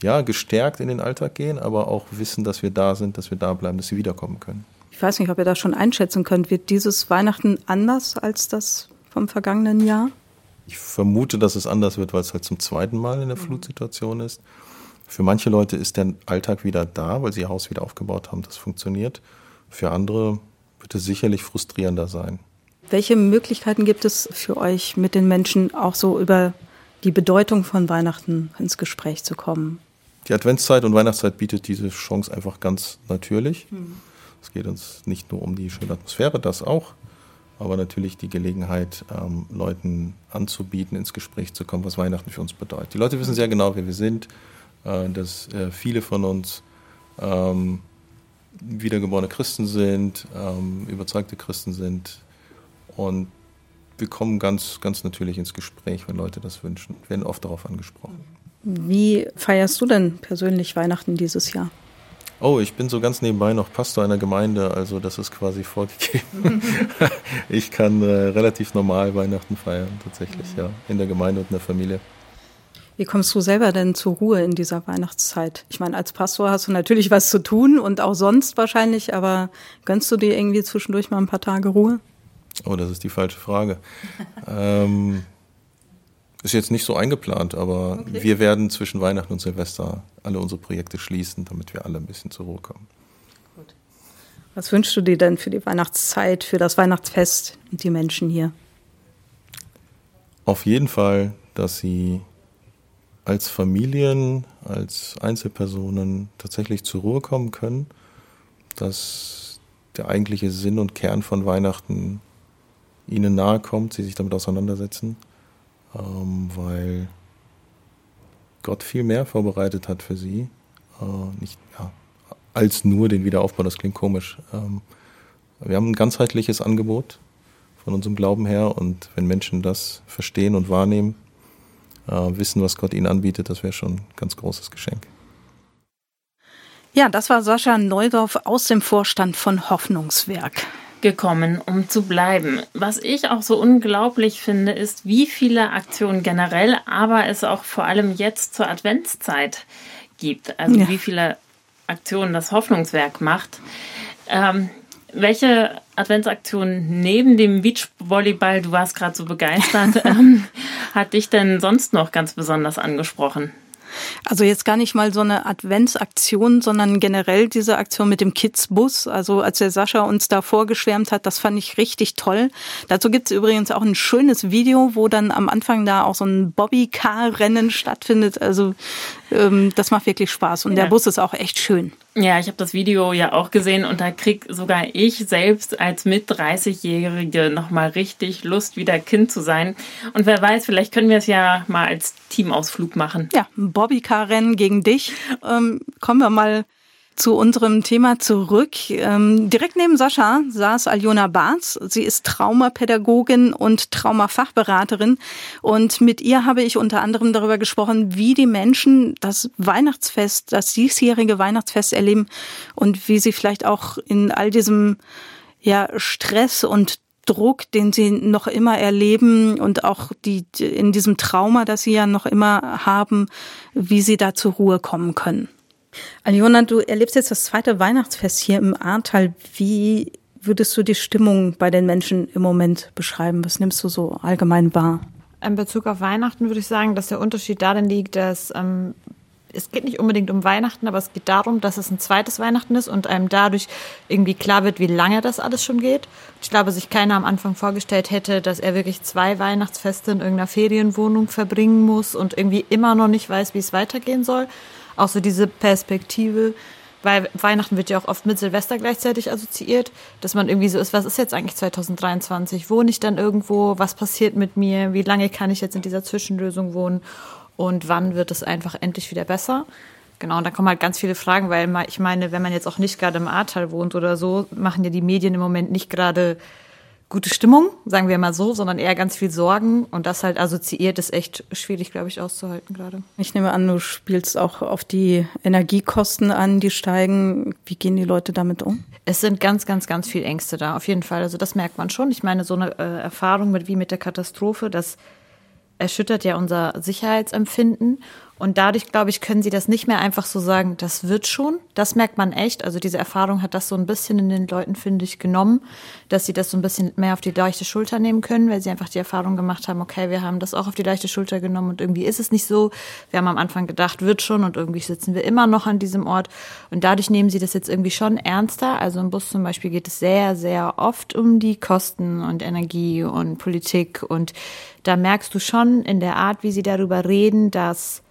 Speaker 4: ja, gestärkt in den Alltag gehen, aber auch wissen, dass wir da sind, dass wir da bleiben, dass sie wiederkommen können.
Speaker 2: Ich weiß nicht, ob ihr das schon einschätzen könnt. Wird dieses Weihnachten anders als das vom vergangenen Jahr?
Speaker 4: Ich vermute, dass es anders wird, weil es halt zum zweiten Mal in der mhm. Flutsituation ist. Für manche Leute ist der Alltag wieder da, weil sie ihr Haus wieder aufgebaut haben. Das funktioniert. Für andere wird es sicherlich frustrierender sein.
Speaker 2: Welche Möglichkeiten gibt es für euch, mit den Menschen auch so über die Bedeutung von Weihnachten ins Gespräch zu kommen?
Speaker 4: Die Adventszeit und Weihnachtszeit bietet diese Chance einfach ganz natürlich. Mhm. Es geht uns nicht nur um die schöne Atmosphäre, das auch, aber natürlich die Gelegenheit, ähm, Leuten anzubieten, ins Gespräch zu kommen, was Weihnachten für uns bedeutet. Die Leute wissen sehr genau, wer wir sind, äh, dass äh, viele von uns ähm, wiedergeborene Christen sind, ähm, überzeugte Christen sind und wir kommen ganz, ganz natürlich ins Gespräch, wenn Leute das wünschen, wir werden oft darauf angesprochen.
Speaker 2: Wie feierst du denn persönlich Weihnachten dieses Jahr?
Speaker 4: Oh, ich bin so ganz nebenbei noch Pastor einer Gemeinde, also das ist quasi vorgegeben. ich kann äh, relativ normal Weihnachten feiern, tatsächlich, ja, in der Gemeinde und in der Familie.
Speaker 2: Wie kommst du selber denn zur Ruhe in dieser Weihnachtszeit? Ich meine, als Pastor hast du natürlich was zu tun und auch sonst wahrscheinlich, aber gönnst du dir irgendwie zwischendurch mal ein paar Tage Ruhe?
Speaker 4: Oh, das ist die falsche Frage. ähm, ist jetzt nicht so eingeplant, aber okay. wir werden zwischen Weihnachten und Silvester alle unsere Projekte schließen, damit wir alle ein bisschen zur Ruhe kommen. Gut.
Speaker 2: Was wünschst du dir denn für die Weihnachtszeit, für das Weihnachtsfest und die Menschen hier?
Speaker 4: Auf jeden Fall, dass sie als Familien, als Einzelpersonen tatsächlich zur Ruhe kommen können, dass der eigentliche Sinn und Kern von Weihnachten ihnen nahe kommt, sie sich damit auseinandersetzen ähm, weil Gott viel mehr vorbereitet hat für sie. Äh, nicht, ja, als nur den Wiederaufbau, das klingt komisch. Ähm, wir haben ein ganzheitliches Angebot von unserem Glauben her und wenn Menschen das verstehen und wahrnehmen, äh, wissen, was Gott ihnen anbietet, das wäre schon ein ganz großes Geschenk.
Speaker 2: Ja, das war Sascha Neudorf aus dem Vorstand von Hoffnungswerk.
Speaker 3: Gekommen, um zu bleiben. Was ich auch so unglaublich finde, ist, wie viele Aktionen generell, aber es auch vor allem jetzt zur Adventszeit gibt. Also ja. wie viele Aktionen das Hoffnungswerk macht. Ähm, welche Adventsaktion neben dem Beachvolleyball, du warst gerade so begeistert, ähm, hat dich denn sonst noch ganz besonders angesprochen?
Speaker 2: Also jetzt gar nicht mal so eine Adventsaktion, sondern generell diese Aktion mit dem Kidsbus. Also als der Sascha uns da vorgeschwärmt hat, das fand ich richtig toll. Dazu gibt es übrigens auch ein schönes Video, wo dann am Anfang da auch so ein Bobby-Car-Rennen stattfindet. Also ähm, das macht wirklich Spaß und ja. der Bus ist auch echt schön.
Speaker 3: Ja, ich habe das Video ja auch gesehen und da krieg sogar ich selbst als mit 30-Jährige nochmal richtig Lust, wieder Kind zu sein. Und wer weiß, vielleicht können wir es ja mal als Teamausflug machen.
Speaker 2: Ja, ein Bobbycar-Rennen gegen dich. Ähm, kommen wir mal zu unserem Thema zurück. Ähm, direkt neben Sascha saß Aljona Barz. Sie ist Traumapädagogin und Traumafachberaterin. Und mit ihr habe ich unter anderem darüber gesprochen, wie die Menschen das Weihnachtsfest, das diesjährige Weihnachtsfest erleben und wie sie vielleicht auch in all diesem ja, Stress und Druck, den sie noch immer erleben und auch die, in diesem Trauma, das sie ja noch immer haben, wie sie da zur Ruhe kommen können. Aljona, du erlebst jetzt das zweite Weihnachtsfest hier im Ahrtal. Wie würdest du die Stimmung bei den Menschen im Moment beschreiben? Was nimmst du so allgemein wahr?
Speaker 5: In Bezug auf Weihnachten würde ich sagen, dass der Unterschied darin liegt, dass ähm, es geht nicht unbedingt um Weihnachten, aber es geht darum, dass es ein zweites Weihnachten ist und einem dadurch irgendwie klar wird, wie lange das alles schon geht. Ich glaube, sich keiner am Anfang vorgestellt hätte, dass er wirklich zwei Weihnachtsfeste in irgendeiner Ferienwohnung verbringen muss und irgendwie immer noch nicht weiß, wie es weitergehen soll auch so diese Perspektive, weil Weihnachten wird ja auch oft mit Silvester gleichzeitig assoziiert, dass man irgendwie so ist, was ist jetzt eigentlich 2023? Wohne ich dann irgendwo? Was passiert mit mir? Wie lange kann ich jetzt in dieser Zwischenlösung wohnen? Und wann wird es einfach endlich wieder besser? Genau, und da kommen halt ganz viele Fragen, weil ich meine, wenn man jetzt auch nicht gerade im Ahrtal wohnt oder so, machen ja die Medien im Moment nicht gerade gute Stimmung, sagen wir mal so, sondern eher ganz viel Sorgen. Und das halt assoziiert ist echt schwierig, glaube ich, auszuhalten gerade.
Speaker 2: Ich nehme an, du spielst auch auf die Energiekosten an, die steigen. Wie gehen die Leute damit um?
Speaker 5: Es sind ganz, ganz, ganz viel Ängste da, auf jeden Fall. Also das merkt man schon. Ich meine, so eine äh, Erfahrung mit wie mit der Katastrophe, das erschüttert ja unser Sicherheitsempfinden. Und dadurch, glaube ich, können sie das nicht mehr einfach so sagen, das wird schon. Das merkt man echt. Also diese Erfahrung hat das so ein bisschen in den Leuten, finde ich, genommen, dass sie das so ein bisschen mehr auf die leichte Schulter nehmen können, weil sie einfach die Erfahrung gemacht haben, okay, wir haben das auch auf die leichte Schulter genommen und irgendwie ist es nicht so. Wir haben am Anfang gedacht, wird schon und irgendwie sitzen wir immer noch an diesem Ort. Und dadurch nehmen sie das jetzt irgendwie schon ernster. Also im Bus zum Beispiel geht es sehr, sehr oft um die Kosten und Energie und Politik. Und da merkst du schon in der Art, wie sie darüber reden, dass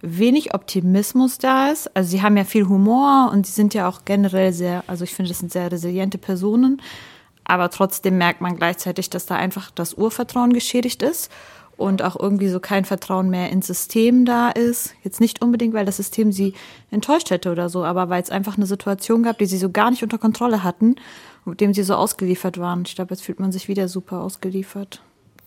Speaker 5: wenig Optimismus da ist. Also sie haben ja viel Humor und sie sind ja auch generell sehr, also ich finde, das sind sehr resiliente Personen. Aber trotzdem merkt man gleichzeitig, dass da einfach das Urvertrauen geschädigt ist und auch irgendwie so kein Vertrauen mehr ins System da ist. Jetzt nicht unbedingt, weil das System sie enttäuscht hätte oder so, aber weil es einfach eine Situation gab, die sie so gar nicht unter Kontrolle hatten, mit dem sie so ausgeliefert waren. Ich glaube, jetzt fühlt man sich wieder super ausgeliefert.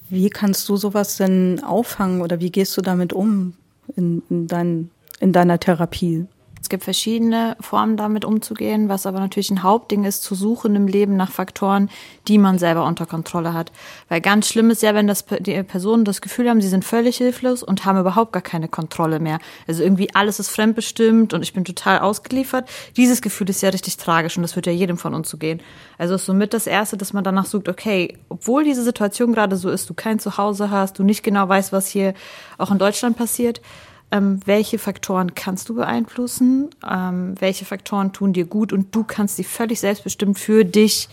Speaker 2: Wie kannst du sowas denn auffangen oder wie gehst du damit um? In, in, dein, in deiner Therapie?
Speaker 5: Es gibt verschiedene Formen, damit umzugehen. Was aber natürlich ein Hauptding ist, zu suchen im Leben nach Faktoren, die man selber unter Kontrolle hat. Weil ganz schlimm ist ja, wenn das, die Personen das Gefühl haben, sie sind völlig hilflos und haben überhaupt gar keine Kontrolle mehr. Also irgendwie alles ist fremdbestimmt und ich bin total ausgeliefert. Dieses Gefühl ist ja richtig tragisch und das wird ja jedem von uns so gehen. Also ist somit das Erste, dass man danach sucht, okay, obwohl diese Situation gerade so ist, du kein Zuhause hast, du nicht genau weißt, was hier auch in Deutschland passiert, ähm, welche Faktoren kannst du beeinflussen, ähm, welche Faktoren tun dir gut und du kannst sie völlig selbstbestimmt für dich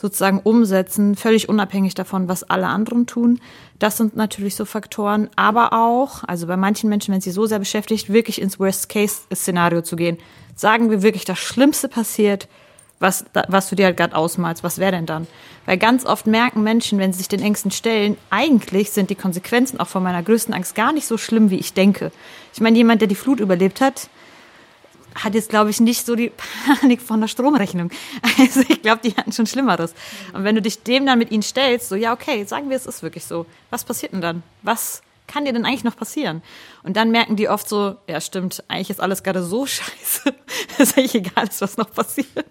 Speaker 5: sozusagen umsetzen, völlig unabhängig davon, was alle anderen tun. Das sind natürlich so Faktoren, aber auch, also bei manchen Menschen, wenn sie so sehr beschäftigt, wirklich ins Worst-Case-Szenario zu gehen. Sagen wir wirklich, das Schlimmste passiert, was, was du dir halt gerade ausmalst, was wäre denn dann? Weil ganz oft merken Menschen, wenn sie sich den Ängsten stellen, eigentlich sind die Konsequenzen auch von meiner größten Angst gar nicht so schlimm, wie ich denke. Ich meine, jemand, der die Flut überlebt hat, hat jetzt, glaube ich, nicht so die Panik von der Stromrechnung. Also ich glaube, die hatten schon Schlimmeres. Und wenn du dich dem dann mit ihnen stellst, so, ja, okay, sagen wir, es ist wirklich so. Was passiert denn dann? Was kann dir denn eigentlich noch passieren? Und dann merken die oft so, ja stimmt, eigentlich ist alles gerade so scheiße, dass eigentlich egal ist, was noch passiert.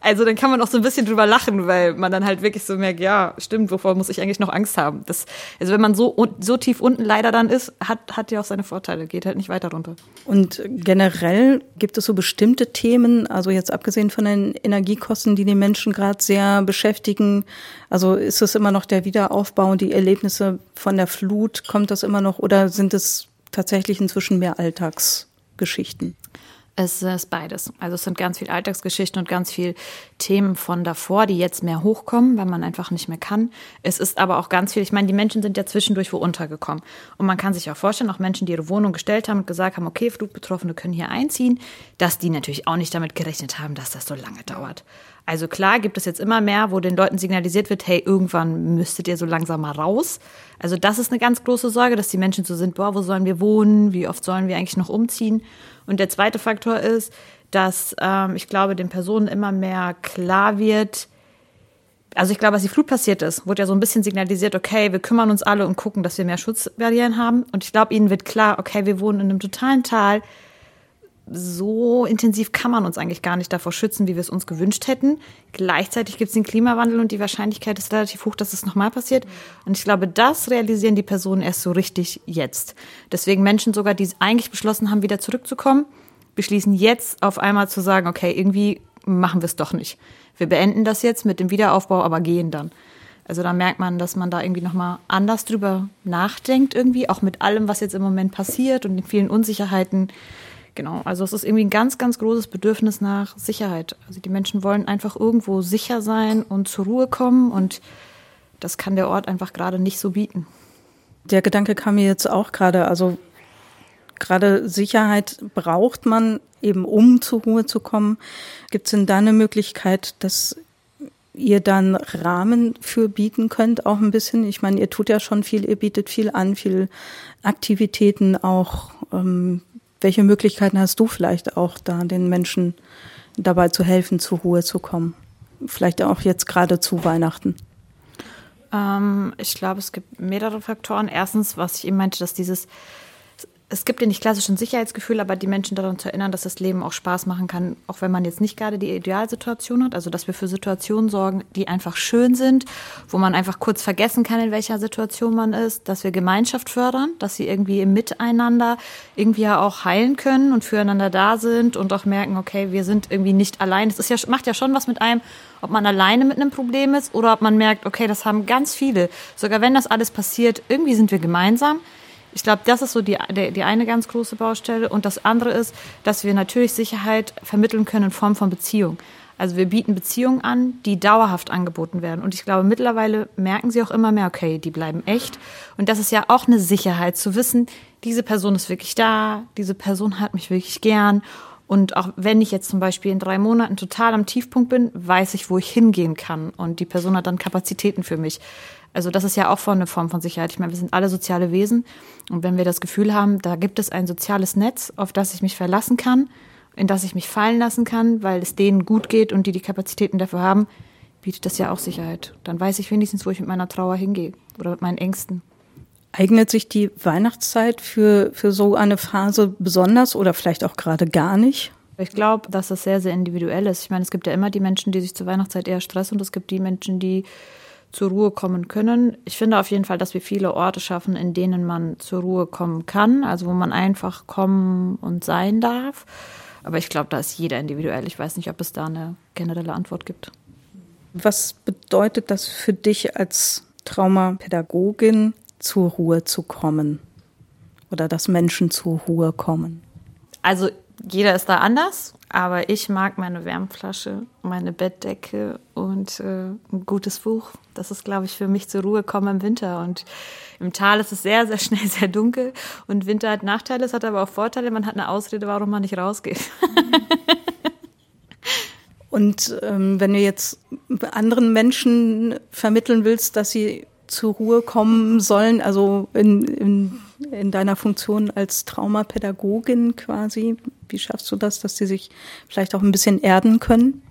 Speaker 5: Also dann kann man auch so ein bisschen drüber lachen, weil man dann halt wirklich so merkt, ja, stimmt, wovor muss ich eigentlich noch Angst haben? Das, also wenn man so, so tief unten leider dann ist, hat, hat ja auch seine Vorteile, geht halt nicht weiter runter.
Speaker 2: Und generell gibt es so bestimmte Themen, also jetzt abgesehen von den Energiekosten, die die Menschen gerade sehr beschäftigen, also ist es immer noch der Wiederaufbau und die Erlebnisse von der Flut, kommt das immer noch oder sind es tatsächlich inzwischen mehr Alltagsgeschichten?
Speaker 5: Es ist beides. Also es sind ganz viel Alltagsgeschichten und ganz viel Themen von davor, die jetzt mehr hochkommen, weil man einfach nicht mehr kann. Es ist aber auch ganz viel, ich meine, die Menschen sind ja zwischendurch wo untergekommen. Und man kann sich auch vorstellen, auch Menschen, die ihre Wohnung gestellt haben und gesagt haben, okay, Flugbetroffene können hier einziehen, dass die natürlich auch nicht damit gerechnet haben, dass das so lange dauert. Also klar gibt es jetzt immer mehr, wo den Leuten signalisiert wird, hey, irgendwann müsstet ihr so langsam mal raus. Also das ist eine ganz große Sorge, dass die Menschen so sind, boah, wo sollen wir wohnen? Wie oft sollen wir eigentlich noch umziehen? Und der zweite Faktor ist, dass ähm, ich glaube, den Personen immer mehr klar wird, also ich glaube, als die Flut passiert ist, wurde ja so ein bisschen signalisiert, okay, wir kümmern uns alle und gucken, dass wir mehr Schutzbarrieren haben. Und ich glaube, ihnen wird klar, okay, wir wohnen in einem totalen Tal. So intensiv kann man uns eigentlich gar nicht davor schützen, wie wir es uns gewünscht hätten. Gleichzeitig gibt es den Klimawandel und die Wahrscheinlichkeit ist relativ hoch, dass es nochmal passiert. Und ich glaube, das realisieren die Personen erst so richtig jetzt. Deswegen Menschen sogar, die eigentlich beschlossen haben, wieder zurückzukommen, beschließen jetzt auf einmal zu sagen, okay, irgendwie machen wir es doch nicht wir beenden das jetzt mit dem Wiederaufbau, aber gehen dann. Also da merkt man, dass man da irgendwie nochmal anders drüber nachdenkt, irgendwie, auch mit allem, was jetzt im Moment passiert und den vielen Unsicherheiten. Genau, also es ist irgendwie ein ganz, ganz großes Bedürfnis nach Sicherheit. Also die Menschen wollen einfach irgendwo sicher sein und zur Ruhe kommen und das kann der Ort einfach gerade nicht so bieten.
Speaker 2: Der Gedanke kam mir jetzt auch gerade, also gerade Sicherheit braucht man eben, um zur Ruhe zu kommen. Gibt es denn da eine Möglichkeit, dass ihr dann Rahmen für bieten könnt, auch ein bisschen? Ich meine, ihr tut ja schon viel, ihr bietet viel an, viel Aktivitäten auch. Ähm, welche Möglichkeiten hast du vielleicht auch da, den Menschen dabei zu helfen, zur Ruhe zu kommen? Vielleicht auch jetzt gerade zu Weihnachten.
Speaker 5: Ähm, ich glaube, es gibt mehrere Faktoren. Erstens, was ich eben meinte, dass dieses es gibt ja nicht klassischen Sicherheitsgefühl, aber die Menschen daran zu erinnern, dass das Leben auch Spaß machen kann, auch wenn man jetzt nicht gerade die Idealsituation hat. Also, dass wir für Situationen sorgen, die einfach schön sind, wo man einfach kurz vergessen kann, in welcher Situation man ist, dass wir Gemeinschaft fördern, dass sie irgendwie im Miteinander irgendwie ja auch heilen können und füreinander da sind und auch merken, okay, wir sind irgendwie nicht allein. Das ist ja, macht ja schon was mit einem, ob man alleine mit einem Problem ist oder ob man merkt, okay, das haben ganz viele. Sogar wenn das alles passiert, irgendwie sind wir gemeinsam. Ich glaube, das ist so die, die, die eine ganz große Baustelle. Und das andere ist, dass wir natürlich Sicherheit vermitteln können in Form von Beziehung. Also wir bieten Beziehungen an, die dauerhaft angeboten werden. Und ich glaube, mittlerweile merken sie auch immer mehr, okay, die bleiben echt. Und das ist ja auch eine Sicherheit zu wissen, diese Person ist wirklich da, diese Person hat mich wirklich gern. Und auch wenn ich jetzt zum Beispiel in drei Monaten total am Tiefpunkt bin, weiß ich, wo ich hingehen kann. Und die Person hat dann Kapazitäten für mich. Also das ist ja auch eine Form von Sicherheit. Ich meine, wir sind alle soziale Wesen und wenn wir das Gefühl haben, da gibt es ein soziales Netz, auf das ich mich verlassen kann, in das ich mich fallen lassen kann, weil es denen gut geht und die die Kapazitäten dafür haben, bietet das ja auch Sicherheit. Dann weiß ich wenigstens, wo ich mit meiner Trauer hingehe oder mit meinen Ängsten.
Speaker 2: Eignet sich die Weihnachtszeit für, für so eine Phase besonders oder vielleicht auch gerade gar nicht?
Speaker 5: Ich glaube, dass das sehr, sehr individuell ist. Ich meine, es gibt ja immer die Menschen, die sich zur Weihnachtszeit eher stressen und es gibt die Menschen, die zur Ruhe kommen können. Ich finde auf jeden Fall, dass wir viele Orte schaffen, in denen man zur Ruhe kommen kann, also wo man einfach kommen und sein darf. Aber ich glaube, da ist jeder individuell. Ich weiß nicht, ob es da eine generelle Antwort gibt.
Speaker 2: Was bedeutet das für dich als Traumapädagogin, zur Ruhe zu kommen? Oder dass Menschen zur Ruhe kommen?
Speaker 5: Also jeder ist da anders, aber ich mag meine Wärmflasche, meine Bettdecke und äh, ein gutes Buch. Das ist, glaube ich, für mich zur Ruhe kommen im Winter. Und im Tal ist es sehr, sehr schnell sehr dunkel. Und Winter hat Nachteile, es hat aber auch Vorteile. Man hat eine Ausrede, warum man nicht rausgeht.
Speaker 2: und ähm, wenn du jetzt anderen Menschen vermitteln willst, dass sie zur Ruhe kommen sollen, also in, in, in deiner Funktion als Traumapädagogin quasi? Wie schaffst du das, dass sie sich vielleicht auch ein bisschen erden können?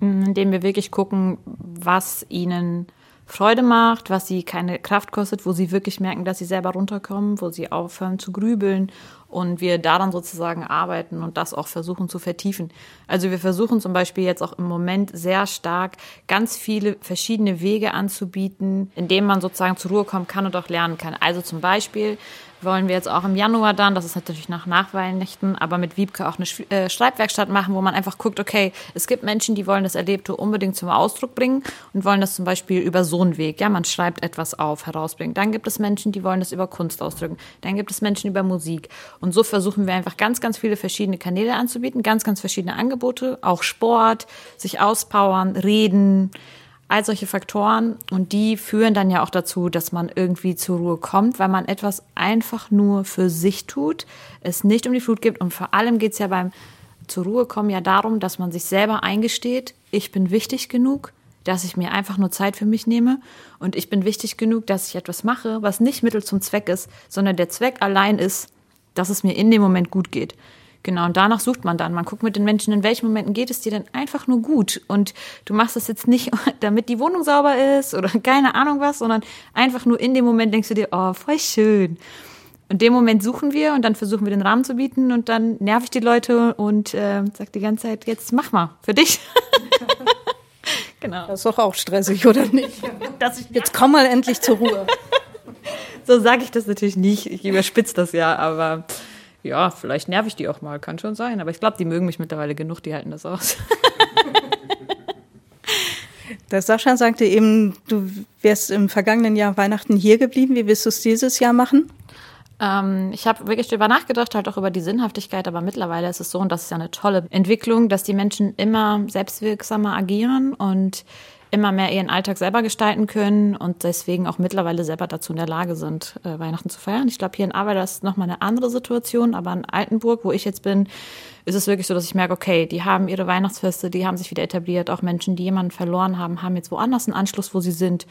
Speaker 5: Indem wir wirklich gucken, was ihnen Freude macht, was sie keine Kraft kostet, wo sie wirklich merken, dass sie selber runterkommen, wo sie aufhören zu grübeln und wir daran sozusagen arbeiten und das auch versuchen zu vertiefen. Also wir versuchen zum Beispiel jetzt auch im Moment sehr stark ganz viele verschiedene Wege anzubieten, in denen man sozusagen zur Ruhe kommen kann und auch lernen kann. Also zum Beispiel wollen wir jetzt auch im Januar dann, das ist natürlich nach Nachweihnachten, aber mit Wiebke auch eine äh, Schreibwerkstatt machen, wo man einfach guckt, okay, es gibt Menschen, die wollen das Erlebte unbedingt zum Ausdruck bringen und wollen das zum Beispiel über so einen Weg, ja, man schreibt etwas auf, herausbringen. Dann gibt es Menschen, die wollen das über Kunst ausdrücken. Dann gibt es Menschen über Musik. Und so versuchen wir einfach ganz, ganz viele verschiedene Kanäle anzubieten, ganz, ganz verschiedene Angebote, auch Sport, sich auspowern, reden, all solche Faktoren und die führen dann ja auch dazu, dass man irgendwie zur Ruhe kommt, weil man etwas einfach nur für sich tut, es nicht um die Flut gibt und vor allem geht es ja beim zur Ruhe kommen ja darum, dass man sich selber eingesteht, ich bin wichtig genug, dass ich mir einfach nur Zeit für mich nehme und ich bin wichtig genug, dass ich etwas mache, was nicht Mittel zum Zweck ist, sondern der Zweck allein ist, dass es mir in dem Moment gut geht. Genau, und danach sucht man dann. Man guckt mit den Menschen, in welchen Momenten geht es dir denn einfach nur gut. Und du machst das jetzt nicht, damit die Wohnung sauber ist oder keine Ahnung was, sondern einfach nur in dem Moment denkst du dir, oh, voll schön. Und dem Moment suchen wir und dann versuchen wir den Rahmen zu bieten und dann nerv ich die Leute und äh, sag die ganze Zeit, jetzt mach mal für dich.
Speaker 2: genau. Das ist doch auch stressig, oder nicht? Dass ich jetzt komm mal endlich zur Ruhe.
Speaker 5: so sage ich das natürlich nicht. Ich überspitze das ja, aber ja, vielleicht nerv ich die auch mal, kann schon sein. Aber ich glaube, die mögen mich mittlerweile genug, die halten das aus.
Speaker 2: Der Sascha sagte eben, du wärst im vergangenen Jahr Weihnachten hier geblieben. Wie wirst du es dieses Jahr machen?
Speaker 5: Ähm, ich habe wirklich darüber nachgedacht, halt auch über die Sinnhaftigkeit, aber mittlerweile ist es so, und das ist ja eine tolle Entwicklung, dass die Menschen immer selbstwirksamer agieren und immer mehr ihren Alltag selber gestalten können und deswegen auch mittlerweile selber dazu in der Lage sind, äh, Weihnachten zu feiern. Ich glaube, hier in Arbeit ist nochmal eine andere Situation, aber in Altenburg, wo ich jetzt bin, ist es wirklich so, dass ich merke, okay, die haben ihre Weihnachtsfeste, die haben sich wieder etabliert. Auch Menschen, die jemanden verloren haben, haben jetzt woanders einen Anschluss, wo sie sind.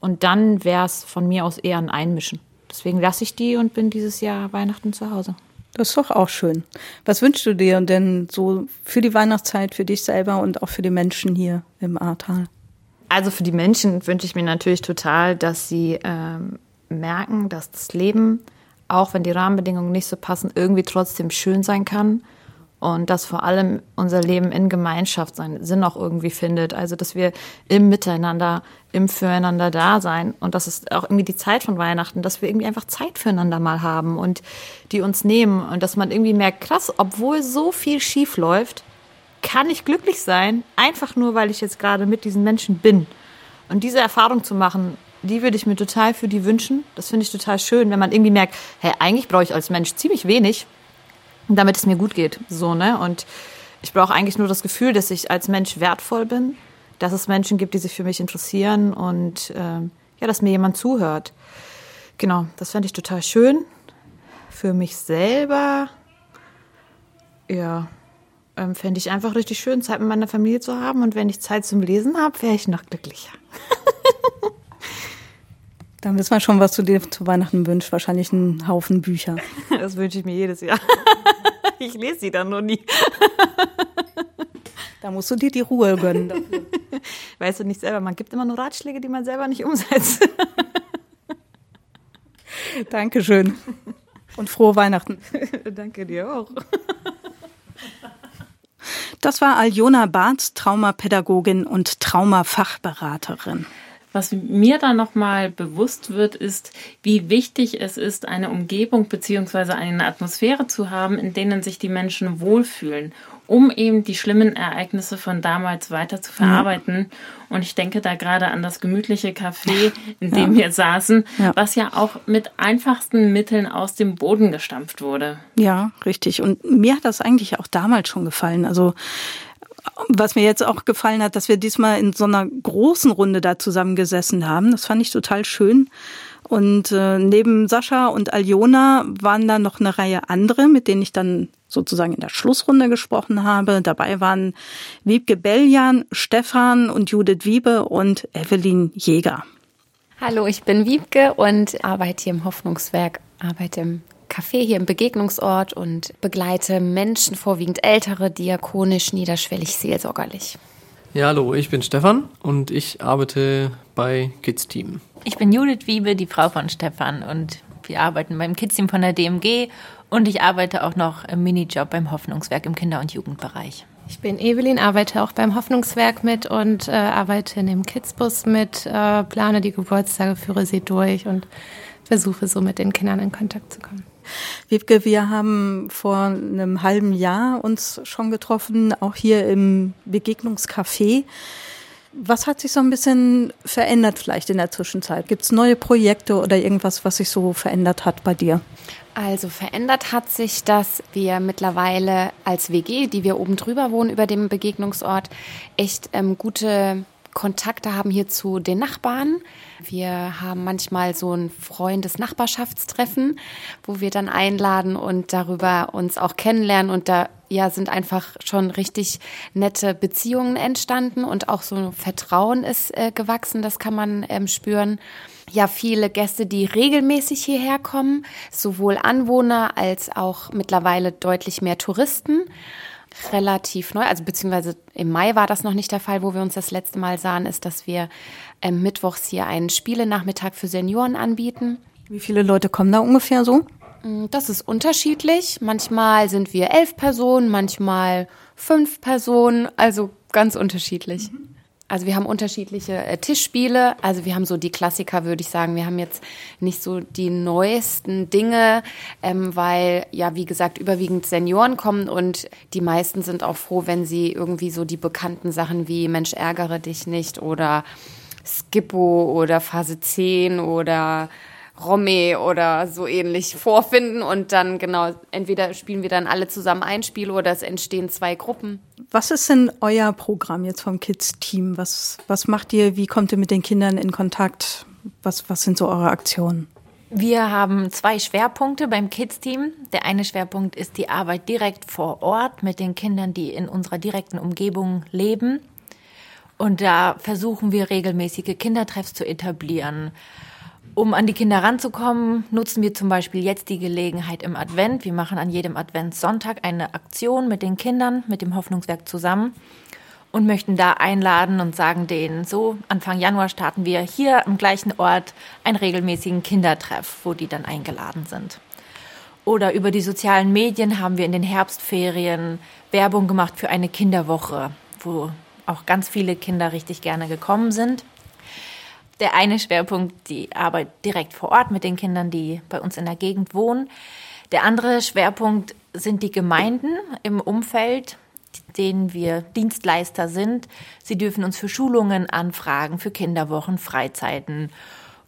Speaker 5: Und dann wäre es von mir aus eher ein Einmischen. Deswegen lasse ich die und bin dieses Jahr Weihnachten zu Hause.
Speaker 2: Das ist doch auch schön. Was wünschst du dir denn so für die Weihnachtszeit, für dich selber und auch für die Menschen hier im Ahrtal?
Speaker 5: Also für die Menschen wünsche ich mir natürlich total, dass sie ähm, merken, dass das Leben, auch wenn die Rahmenbedingungen nicht so passen, irgendwie trotzdem schön sein kann und dass vor allem unser Leben in Gemeinschaft seinen Sinn auch irgendwie findet. Also dass wir im Miteinander, im Füreinander da sein und das ist auch irgendwie die Zeit von Weihnachten, dass wir irgendwie einfach Zeit füreinander mal haben und die uns nehmen und dass man irgendwie merkt, krass, obwohl so viel schief läuft, kann ich glücklich sein, einfach nur, weil ich jetzt gerade mit diesen Menschen bin. Und diese Erfahrung zu machen, die würde ich mir total für die wünschen. Das finde ich total schön, wenn man irgendwie merkt, hey, eigentlich brauche ich als Mensch ziemlich wenig, damit es mir gut geht. So, ne? Und ich brauche eigentlich nur das Gefühl, dass ich als Mensch wertvoll bin, dass es Menschen gibt, die sich für mich interessieren und äh, ja, dass mir jemand zuhört. Genau, das fände ich total schön. Für mich selber, ja, ähm, fände ich einfach richtig schön, Zeit mit meiner Familie zu haben. Und wenn ich Zeit zum Lesen habe, wäre ich noch glücklicher.
Speaker 2: Dann wissen wir schon, was du dir zu Weihnachten wünschst. Wahrscheinlich einen Haufen Bücher.
Speaker 5: Das wünsche ich mir jedes Jahr. Ich lese sie dann nur nie.
Speaker 2: Da musst du dir die Ruhe gönnen.
Speaker 5: Dafür. Weißt du nicht selber, man gibt immer nur Ratschläge, die man selber nicht umsetzt.
Speaker 2: Dankeschön. Und frohe Weihnachten.
Speaker 5: Danke dir auch.
Speaker 2: Das war Aljona Barth, Traumapädagogin und Traumafachberaterin.
Speaker 3: Was mir da nochmal bewusst wird, ist, wie wichtig es ist, eine Umgebung bzw. eine Atmosphäre zu haben, in denen sich die Menschen wohlfühlen um eben die schlimmen Ereignisse von damals weiter zu verarbeiten. Ja. Und ich denke da gerade an das gemütliche Café, in dem ja. wir saßen, ja. was ja auch mit einfachsten Mitteln aus dem Boden gestampft wurde.
Speaker 2: Ja, richtig. Und mir hat das eigentlich auch damals schon gefallen. Also was mir jetzt auch gefallen hat, dass wir diesmal in so einer großen Runde da zusammengesessen haben. Das fand ich total schön. Und äh, neben Sascha und Aljona waren da noch eine Reihe andere, mit denen ich dann sozusagen in der Schlussrunde gesprochen habe. Dabei waren Wiebke Beljan, Stefan und Judith Wiebe und Evelyn Jäger.
Speaker 6: Hallo, ich bin Wiebke und arbeite hier im Hoffnungswerk, arbeite im Café hier im Begegnungsort und begleite Menschen, vorwiegend ältere, diakonisch, niederschwellig, seelsorgerlich.
Speaker 7: Ja, hallo, ich bin Stefan und ich arbeite bei Kids Team.
Speaker 8: Ich bin Judith Wiebe, die Frau von Stefan und wir arbeiten beim Kids Team von der DMG und ich arbeite auch noch im Minijob beim Hoffnungswerk im Kinder- und Jugendbereich.
Speaker 9: Ich bin Evelyn, arbeite auch beim Hoffnungswerk mit und äh, arbeite in dem Kidsbus mit, äh, plane die Geburtstage, führe sie durch und versuche so mit den Kindern in Kontakt zu kommen.
Speaker 2: Wiebke, wir haben vor einem halben Jahr uns schon getroffen, auch hier im Begegnungscafé. Was hat sich so ein bisschen verändert vielleicht in der Zwischenzeit? Gibt es neue Projekte oder irgendwas, was sich so verändert hat bei dir?
Speaker 6: Also verändert hat sich, dass wir mittlerweile als WG, die wir oben drüber wohnen über dem Begegnungsort, echt ähm, gute Kontakte haben hier zu den Nachbarn. Wir haben manchmal so ein Freundes-Nachbarschaftstreffen, wo wir dann einladen und darüber uns auch kennenlernen und da ja sind einfach schon richtig nette Beziehungen entstanden und auch so Vertrauen ist äh, gewachsen, das kann man ähm, spüren. Ja, viele Gäste, die regelmäßig hierher kommen, sowohl Anwohner als auch mittlerweile deutlich mehr Touristen relativ neu, also beziehungsweise im Mai war das noch nicht der Fall, wo wir uns das letzte Mal sahen, ist, dass wir ähm, mittwochs hier einen Spielenachmittag für Senioren anbieten.
Speaker 2: Wie viele Leute kommen da ungefähr so?
Speaker 6: Mm, das ist unterschiedlich. Manchmal sind wir elf Personen, manchmal fünf Personen, also ganz unterschiedlich. Mhm. Also wir haben unterschiedliche äh, Tischspiele. Also wir haben so die Klassiker, würde ich sagen. Wir haben jetzt nicht so die neuesten Dinge, ähm, weil ja, wie gesagt, überwiegend Senioren kommen und die meisten sind auch froh, wenn sie irgendwie so die bekannten Sachen wie Mensch ärgere dich nicht oder Skippo oder Phase 10 oder Romme oder so ähnlich vorfinden und dann genau, entweder spielen wir dann alle zusammen ein Spiel oder es entstehen zwei Gruppen.
Speaker 2: Was ist denn euer Programm jetzt vom Kids-Team? Was, was macht ihr? Wie kommt ihr mit den Kindern in Kontakt? Was, was sind so eure Aktionen?
Speaker 8: Wir haben zwei Schwerpunkte beim Kids-Team. Der eine Schwerpunkt ist die Arbeit direkt vor Ort mit den Kindern, die in unserer direkten Umgebung leben. Und da versuchen wir regelmäßige Kindertreffs zu etablieren. Um an die Kinder ranzukommen, nutzen wir zum Beispiel jetzt die Gelegenheit im Advent. Wir machen an jedem Adventssonntag eine Aktion mit den Kindern, mit dem Hoffnungswerk zusammen und möchten da einladen und sagen denen, so Anfang Januar starten wir hier am gleichen Ort einen regelmäßigen Kindertreff, wo die dann eingeladen sind. Oder über die sozialen Medien haben wir in den Herbstferien Werbung gemacht für eine Kinderwoche, wo auch ganz viele Kinder richtig gerne gekommen sind der eine Schwerpunkt die Arbeit direkt vor Ort mit den Kindern, die bei uns in der Gegend wohnen. Der andere Schwerpunkt sind die Gemeinden im Umfeld, denen wir Dienstleister sind. Sie dürfen uns für Schulungen anfragen, für Kinderwochen, Freizeiten.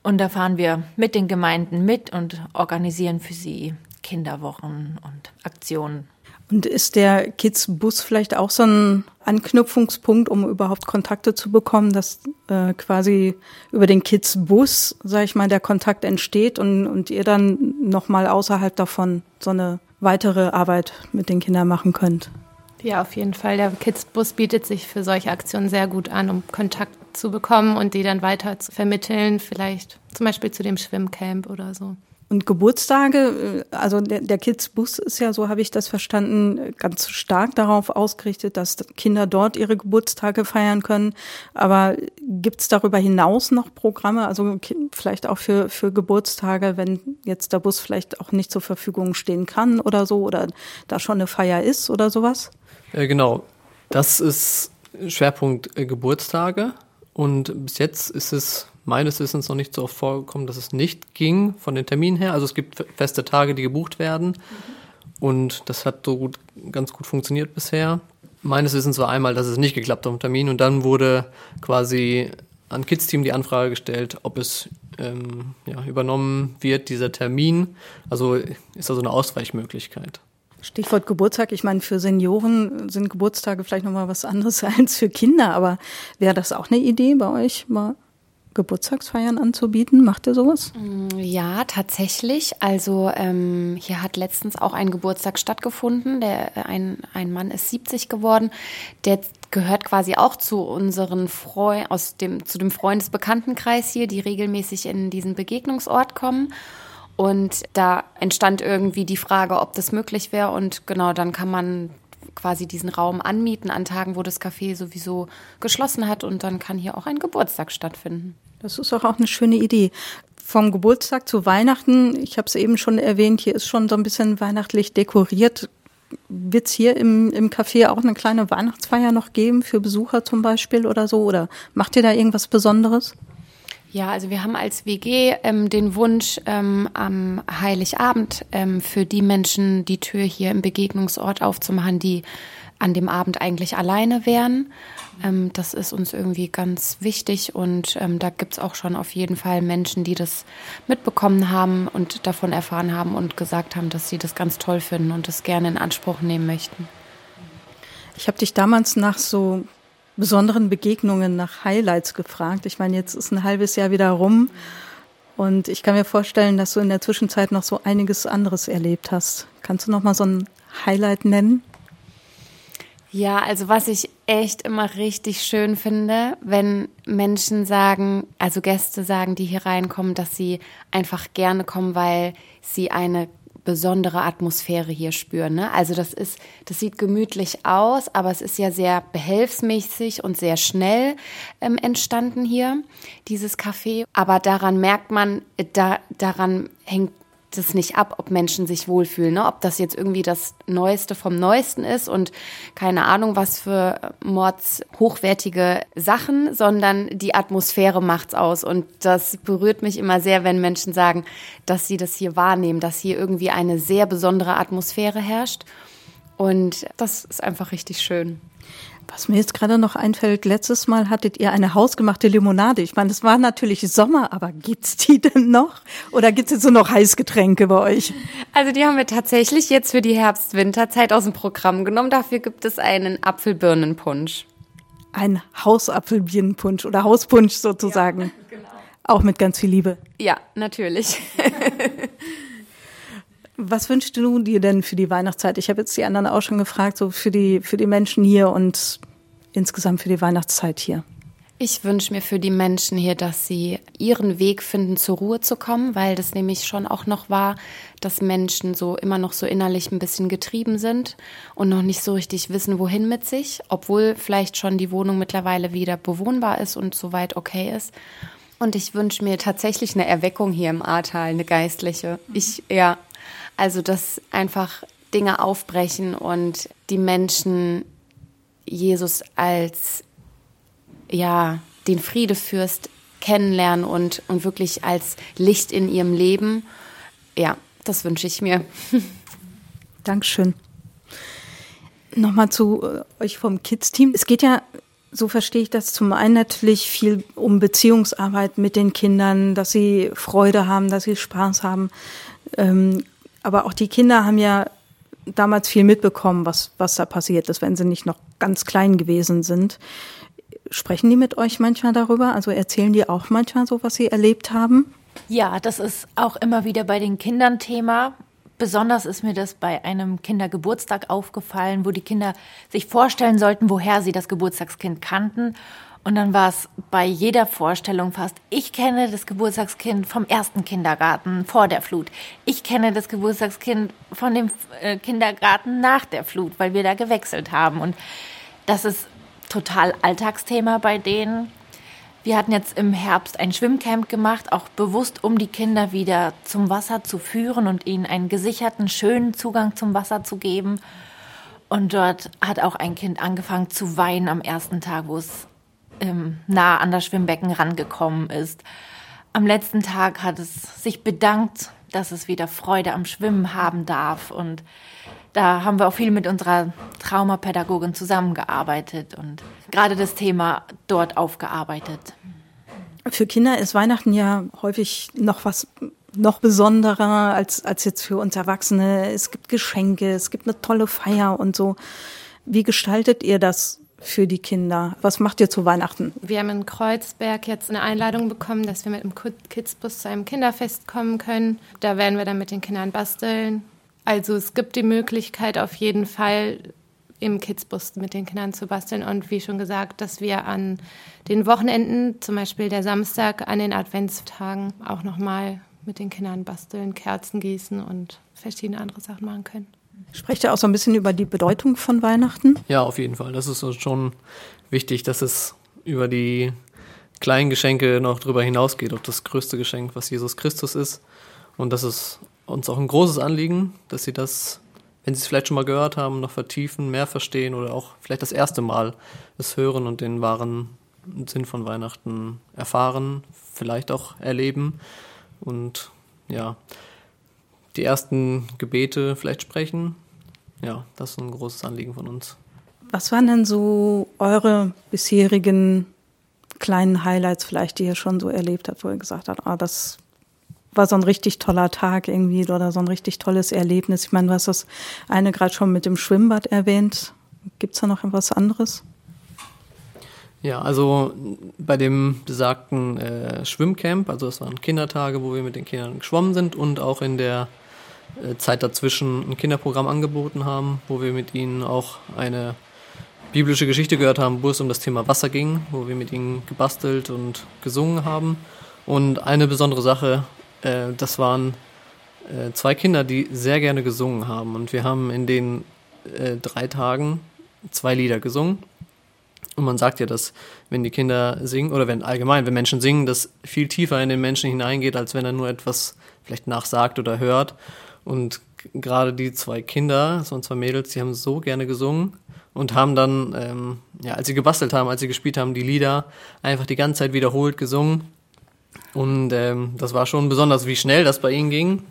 Speaker 8: Und da fahren wir mit den Gemeinden mit und organisieren für sie Kinderwochen und Aktionen.
Speaker 2: Und ist der Kids-Bus vielleicht auch so ein Anknüpfungspunkt, um überhaupt Kontakte zu bekommen, dass äh, quasi über den Kids-Bus, sag ich mal, der Kontakt entsteht und, und ihr dann nochmal außerhalb davon so eine weitere Arbeit mit den Kindern machen könnt?
Speaker 9: Ja, auf jeden Fall. Der Kids-Bus bietet sich für solche Aktionen sehr gut an, um Kontakt zu bekommen und die dann weiter zu vermitteln, vielleicht zum Beispiel zu dem Schwimmcamp oder so.
Speaker 2: Und Geburtstage, äh, also der, der Kids-Bus ist ja, so habe ich das verstanden, ganz stark darauf ausgerichtet, dass Kinder dort ihre Geburtstage feiern können. Aber gibt es darüber hinaus noch Programme, also vielleicht auch für, für Geburtstage, wenn jetzt der Bus vielleicht auch nicht zur Verfügung stehen kann oder so, oder da schon eine Feier ist oder sowas?
Speaker 7: Äh, genau, das ist Schwerpunkt äh, Geburtstage. Und bis jetzt ist es meines Wissens noch nicht so oft vorgekommen, dass es nicht ging von den Terminen her. Also es gibt feste Tage, die gebucht werden. Und das hat so gut, ganz gut funktioniert bisher. Meines Wissens war einmal, dass es nicht geklappt hat am Termin. Und dann wurde quasi an Kids Team die Anfrage gestellt, ob es ähm, ja, übernommen wird, dieser Termin. Also ist da so eine Ausweichmöglichkeit.
Speaker 2: Stichwort Geburtstag. Ich meine, für Senioren sind Geburtstage vielleicht nochmal was anderes als für Kinder. Aber wäre das auch eine Idee bei euch, mal Geburtstagsfeiern anzubieten? Macht ihr sowas?
Speaker 6: Mm, ja, tatsächlich. Also ähm, hier hat letztens auch ein Geburtstag stattgefunden. Der, äh, ein, ein Mann ist 70 geworden. Der gehört quasi auch zu unseren Freu aus dem, zu dem Freundesbekanntenkreis hier, die regelmäßig in diesen Begegnungsort kommen. Und da entstand irgendwie die Frage, ob das möglich wäre. Und genau, dann kann man quasi diesen Raum anmieten an Tagen, wo das Café sowieso geschlossen hat und dann kann hier auch ein Geburtstag stattfinden.
Speaker 2: Das ist auch, auch eine schöne Idee. Vom Geburtstag zu Weihnachten, ich habe es eben schon erwähnt, hier ist schon so ein bisschen weihnachtlich dekoriert. Wird es hier im, im Café auch eine kleine Weihnachtsfeier noch geben für Besucher zum Beispiel oder so? Oder macht ihr da irgendwas Besonderes?
Speaker 6: Ja, also wir haben als WG ähm, den Wunsch, ähm, am Heiligabend ähm, für die Menschen die Tür hier im Begegnungsort aufzumachen, die an dem Abend eigentlich alleine wären. Ähm, das ist uns irgendwie ganz wichtig und ähm, da gibt's auch schon auf jeden Fall Menschen, die das mitbekommen haben und davon erfahren haben und gesagt haben, dass sie das ganz toll finden und das gerne in Anspruch nehmen möchten.
Speaker 2: Ich habe dich damals nach so besonderen Begegnungen, nach Highlights gefragt. Ich meine, jetzt ist ein halbes Jahr wieder rum und ich kann mir vorstellen, dass du in der Zwischenzeit noch so einiges anderes erlebt hast. Kannst du noch mal so ein Highlight nennen?
Speaker 6: Ja, also was ich echt immer richtig schön finde, wenn Menschen sagen, also Gäste sagen, die hier reinkommen, dass sie einfach gerne kommen, weil sie eine besondere Atmosphäre hier spüren. Ne? Also das ist, das sieht gemütlich aus, aber es ist ja sehr behelfsmäßig und sehr schnell ähm, entstanden hier, dieses Café. Aber daran merkt man, da, daran hängt das nicht ab, ob Menschen sich wohlfühlen, ne? ob das jetzt irgendwie das Neueste vom Neuesten ist und keine Ahnung, was für Mords hochwertige Sachen, sondern die Atmosphäre macht's aus. Und das berührt mich immer sehr, wenn Menschen sagen, dass sie das hier wahrnehmen, dass hier irgendwie eine sehr besondere Atmosphäre herrscht. Und das ist einfach richtig schön.
Speaker 2: Was mir jetzt gerade noch einfällt, letztes Mal hattet ihr eine hausgemachte Limonade. Ich meine, es war natürlich Sommer, aber gibt's die denn noch? Oder gibt's jetzt so noch Heißgetränke bei euch?
Speaker 6: Also die haben wir tatsächlich jetzt für die Herbst-Winterzeit aus dem Programm genommen. Dafür gibt es einen Apfelbirnenpunsch.
Speaker 2: Ein Hausapfelbirnenpunsch oder Hauspunsch sozusagen. Ja, genau. Auch mit ganz viel Liebe.
Speaker 6: Ja, natürlich.
Speaker 2: Was wünschst du dir denn für die Weihnachtszeit? Ich habe jetzt die anderen auch schon gefragt, so für die, für die Menschen hier und insgesamt für die Weihnachtszeit hier.
Speaker 6: Ich wünsche mir für die Menschen hier, dass sie ihren Weg finden, zur Ruhe zu kommen, weil das nämlich schon auch noch war, dass Menschen so immer noch so innerlich ein bisschen getrieben sind und noch nicht so richtig wissen, wohin mit sich, obwohl vielleicht schon die Wohnung mittlerweile wieder bewohnbar ist und soweit okay ist. Und ich wünsche mir tatsächlich eine Erweckung hier im Ahrtal, eine geistliche. Ich, ja, also, dass einfach Dinge aufbrechen und die Menschen Jesus als, ja, den Friedefürst kennenlernen und, und wirklich als Licht in ihrem Leben. Ja, das wünsche ich mir.
Speaker 2: Dankeschön. Nochmal zu äh, euch vom Kids-Team. Es geht ja, so verstehe ich das, zum einen natürlich viel um Beziehungsarbeit mit den Kindern, dass sie Freude haben, dass sie Spaß haben. Ähm, aber auch die Kinder haben ja damals viel mitbekommen, was, was da passiert ist, wenn sie nicht noch ganz klein gewesen sind. Sprechen die mit euch manchmal darüber? Also erzählen die auch manchmal so, was sie erlebt haben?
Speaker 8: Ja, das ist auch immer wieder bei den Kindern Thema. Besonders ist mir das bei einem Kindergeburtstag aufgefallen, wo die Kinder sich vorstellen sollten, woher sie das Geburtstagskind kannten. Und dann war es bei jeder Vorstellung fast, ich kenne das Geburtstagskind vom ersten Kindergarten vor der Flut. Ich kenne das Geburtstagskind von dem äh, Kindergarten nach der Flut, weil wir da gewechselt haben. Und das ist total Alltagsthema bei denen. Wir hatten jetzt im Herbst ein Schwimmcamp gemacht, auch bewusst, um die Kinder wieder zum Wasser zu führen und ihnen einen gesicherten, schönen Zugang zum Wasser zu geben. Und dort hat auch ein Kind angefangen zu weinen am ersten Tag, wo es ähm, nah an das Schwimmbecken rangekommen ist. Am letzten Tag hat es sich bedankt, dass es wieder Freude am Schwimmen haben darf. Und da haben wir auch viel mit unserer Traumapädagogin zusammengearbeitet und gerade das Thema dort aufgearbeitet.
Speaker 2: Für Kinder ist Weihnachten ja häufig noch was noch besonderer als, als jetzt für uns Erwachsene. Es gibt Geschenke, es gibt eine tolle Feier und so. Wie gestaltet ihr das für die Kinder? Was macht ihr zu Weihnachten?
Speaker 9: Wir haben in Kreuzberg jetzt eine Einladung bekommen, dass wir mit dem Kidsbus zu einem Kinderfest kommen können. Da werden wir dann mit den Kindern basteln. Also es gibt die Möglichkeit auf jeden Fall im Kidsbus mit den Kindern zu basteln und wie schon gesagt, dass wir an den Wochenenden, zum Beispiel der Samstag an den Adventstagen auch nochmal mit den Kindern basteln, Kerzen gießen und verschiedene andere Sachen machen können.
Speaker 2: Sprecht ihr auch so ein bisschen über die Bedeutung von Weihnachten?
Speaker 7: Ja, auf jeden Fall. Das ist schon wichtig, dass es über die kleinen Geschenke noch drüber hinausgeht, auf das größte Geschenk, was Jesus Christus ist. Und das ist uns auch ein großes Anliegen, dass sie das, wenn sie es vielleicht schon mal gehört haben, noch vertiefen, mehr verstehen oder auch vielleicht das erste Mal es hören und den wahren Sinn von Weihnachten erfahren, vielleicht auch erleben und ja, die ersten Gebete vielleicht sprechen. Ja, das ist ein großes Anliegen von uns.
Speaker 2: Was waren denn so eure bisherigen kleinen Highlights vielleicht, die ihr schon so erlebt habt, wo ihr gesagt habt, ah, das war so ein richtig toller Tag irgendwie oder so ein richtig tolles Erlebnis. Ich meine, du hast das eine gerade schon mit dem Schwimmbad erwähnt. Gibt es da noch etwas anderes?
Speaker 7: Ja, also bei dem besagten äh, Schwimmcamp, also es waren Kindertage, wo wir mit den Kindern geschwommen sind und auch in der Zeit dazwischen ein Kinderprogramm angeboten haben, wo wir mit ihnen auch eine biblische Geschichte gehört haben, wo es um das Thema Wasser ging, wo wir mit ihnen gebastelt und gesungen haben. Und eine besondere Sache äh, das waren äh, zwei Kinder, die sehr gerne gesungen haben. Und wir haben in den äh, drei Tagen zwei Lieder gesungen. Und man sagt ja, dass wenn die Kinder singen, oder wenn allgemein, wenn Menschen singen, das viel tiefer in den Menschen hineingeht, als wenn er nur etwas vielleicht nachsagt oder hört. Und gerade die zwei Kinder, so zwei Mädels, die haben so gerne gesungen und haben dann, ähm, ja, als sie gebastelt haben, als sie gespielt haben, die Lieder einfach die ganze Zeit wiederholt gesungen. Und ähm, das war schon besonders, wie schnell das bei ihnen ging,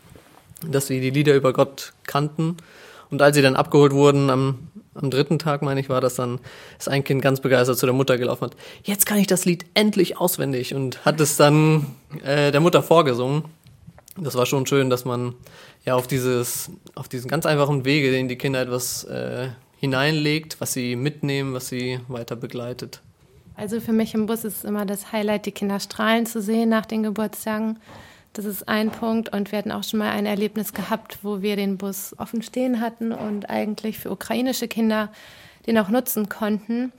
Speaker 7: dass sie die Lieder über Gott kannten. Und als sie dann abgeholt wurden, am, am dritten Tag, meine ich, war das dann, ist ein Kind ganz begeistert zu der Mutter gelaufen hat, jetzt kann ich das Lied endlich auswendig und hat es dann äh, der Mutter vorgesungen. Das war schon schön, dass man ja auf dieses, auf diesen ganz einfachen Wege, den die Kinder etwas äh, hineinlegt, was sie mitnehmen, was sie weiter begleitet.
Speaker 9: Also für mich im Bus ist immer das Highlight, die Kinder strahlen zu sehen nach den Geburtstagen. Das ist ein Punkt. Und wir hatten auch schon mal ein Erlebnis gehabt, wo wir den Bus offen stehen hatten und eigentlich für ukrainische Kinder den auch nutzen konnten.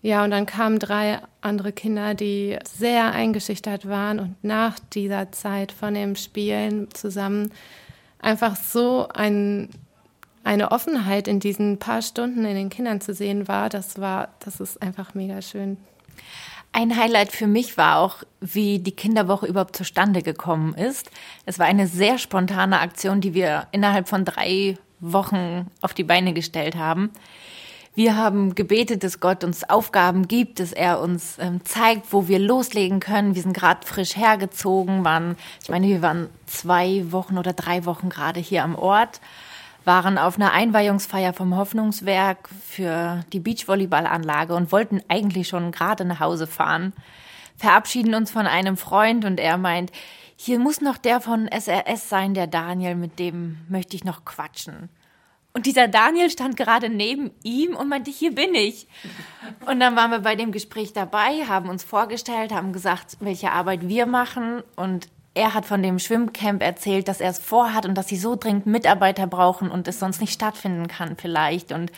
Speaker 9: Ja, und dann kamen drei andere Kinder, die sehr eingeschüchtert waren und nach dieser Zeit von dem Spielen zusammen einfach so ein, eine Offenheit in diesen paar Stunden in den Kindern zu sehen war. Das war, das ist einfach mega schön.
Speaker 8: Ein Highlight für mich war auch, wie die Kinderwoche überhaupt zustande gekommen ist. Es war eine sehr spontane Aktion, die wir innerhalb von drei Wochen auf die Beine gestellt haben. Wir haben gebetet, dass Gott uns Aufgaben gibt, dass er uns ähm, zeigt, wo wir loslegen können. Wir sind gerade frisch hergezogen, waren, ich meine, wir waren zwei Wochen oder drei Wochen gerade hier am Ort waren auf einer Einweihungsfeier vom Hoffnungswerk für die Beachvolleyballanlage und wollten eigentlich schon gerade nach Hause fahren, verabschieden uns von einem Freund und er meint, hier muss noch der von SRS sein, der Daniel, mit dem möchte ich noch quatschen. Und dieser Daniel stand gerade neben ihm und meinte, hier bin ich. Und dann waren wir bei dem Gespräch dabei, haben uns vorgestellt, haben gesagt, welche Arbeit wir machen und er hat von dem Schwimmcamp erzählt, dass er es vorhat und dass sie so dringend Mitarbeiter brauchen und es sonst nicht stattfinden kann vielleicht. Und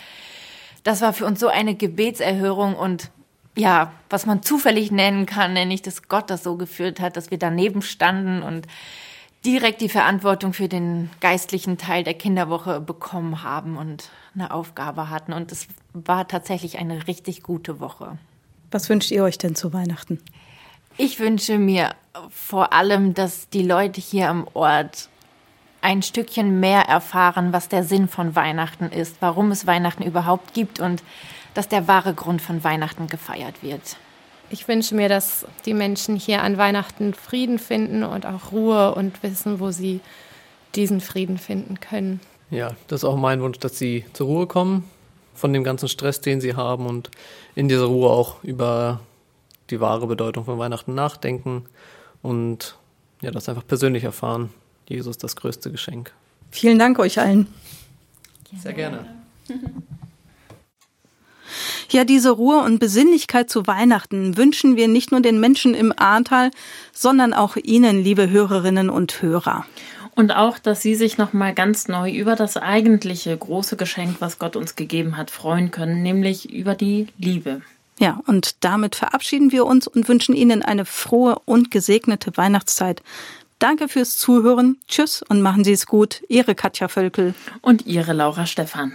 Speaker 8: das war für uns so eine Gebetserhörung und ja, was man zufällig nennen kann, nenne ich, dass Gott das so geführt hat, dass wir daneben standen und direkt die Verantwortung für den geistlichen Teil der Kinderwoche bekommen haben und eine Aufgabe hatten. Und es war tatsächlich eine richtig gute Woche.
Speaker 2: Was wünscht ihr euch denn zu Weihnachten?
Speaker 8: Ich wünsche mir vor allem, dass die Leute hier am Ort ein Stückchen mehr erfahren, was der Sinn von Weihnachten ist, warum es Weihnachten überhaupt gibt und dass der wahre Grund von Weihnachten gefeiert wird.
Speaker 9: Ich wünsche mir, dass die Menschen hier an Weihnachten Frieden finden und auch Ruhe und wissen, wo sie diesen Frieden finden können.
Speaker 7: Ja, das ist auch mein Wunsch, dass sie zur Ruhe kommen von dem ganzen Stress, den sie haben und in dieser Ruhe auch über die wahre Bedeutung von Weihnachten nachdenken und ja, das einfach persönlich erfahren. Jesus das größte Geschenk.
Speaker 2: Vielen Dank euch allen.
Speaker 7: Sehr gerne.
Speaker 2: Ja, diese Ruhe und Besinnlichkeit zu Weihnachten wünschen wir nicht nur den Menschen im Ahrtal, sondern auch Ihnen, liebe Hörerinnen und Hörer.
Speaker 3: Und auch, dass Sie sich nochmal ganz neu über das eigentliche große Geschenk, was Gott uns gegeben hat, freuen können, nämlich über die Liebe.
Speaker 2: Ja, und damit verabschieden wir uns und wünschen Ihnen eine frohe und gesegnete Weihnachtszeit. Danke fürs Zuhören. Tschüss und machen Sie es gut. Ihre Katja Völkel.
Speaker 3: Und Ihre Laura Stephan.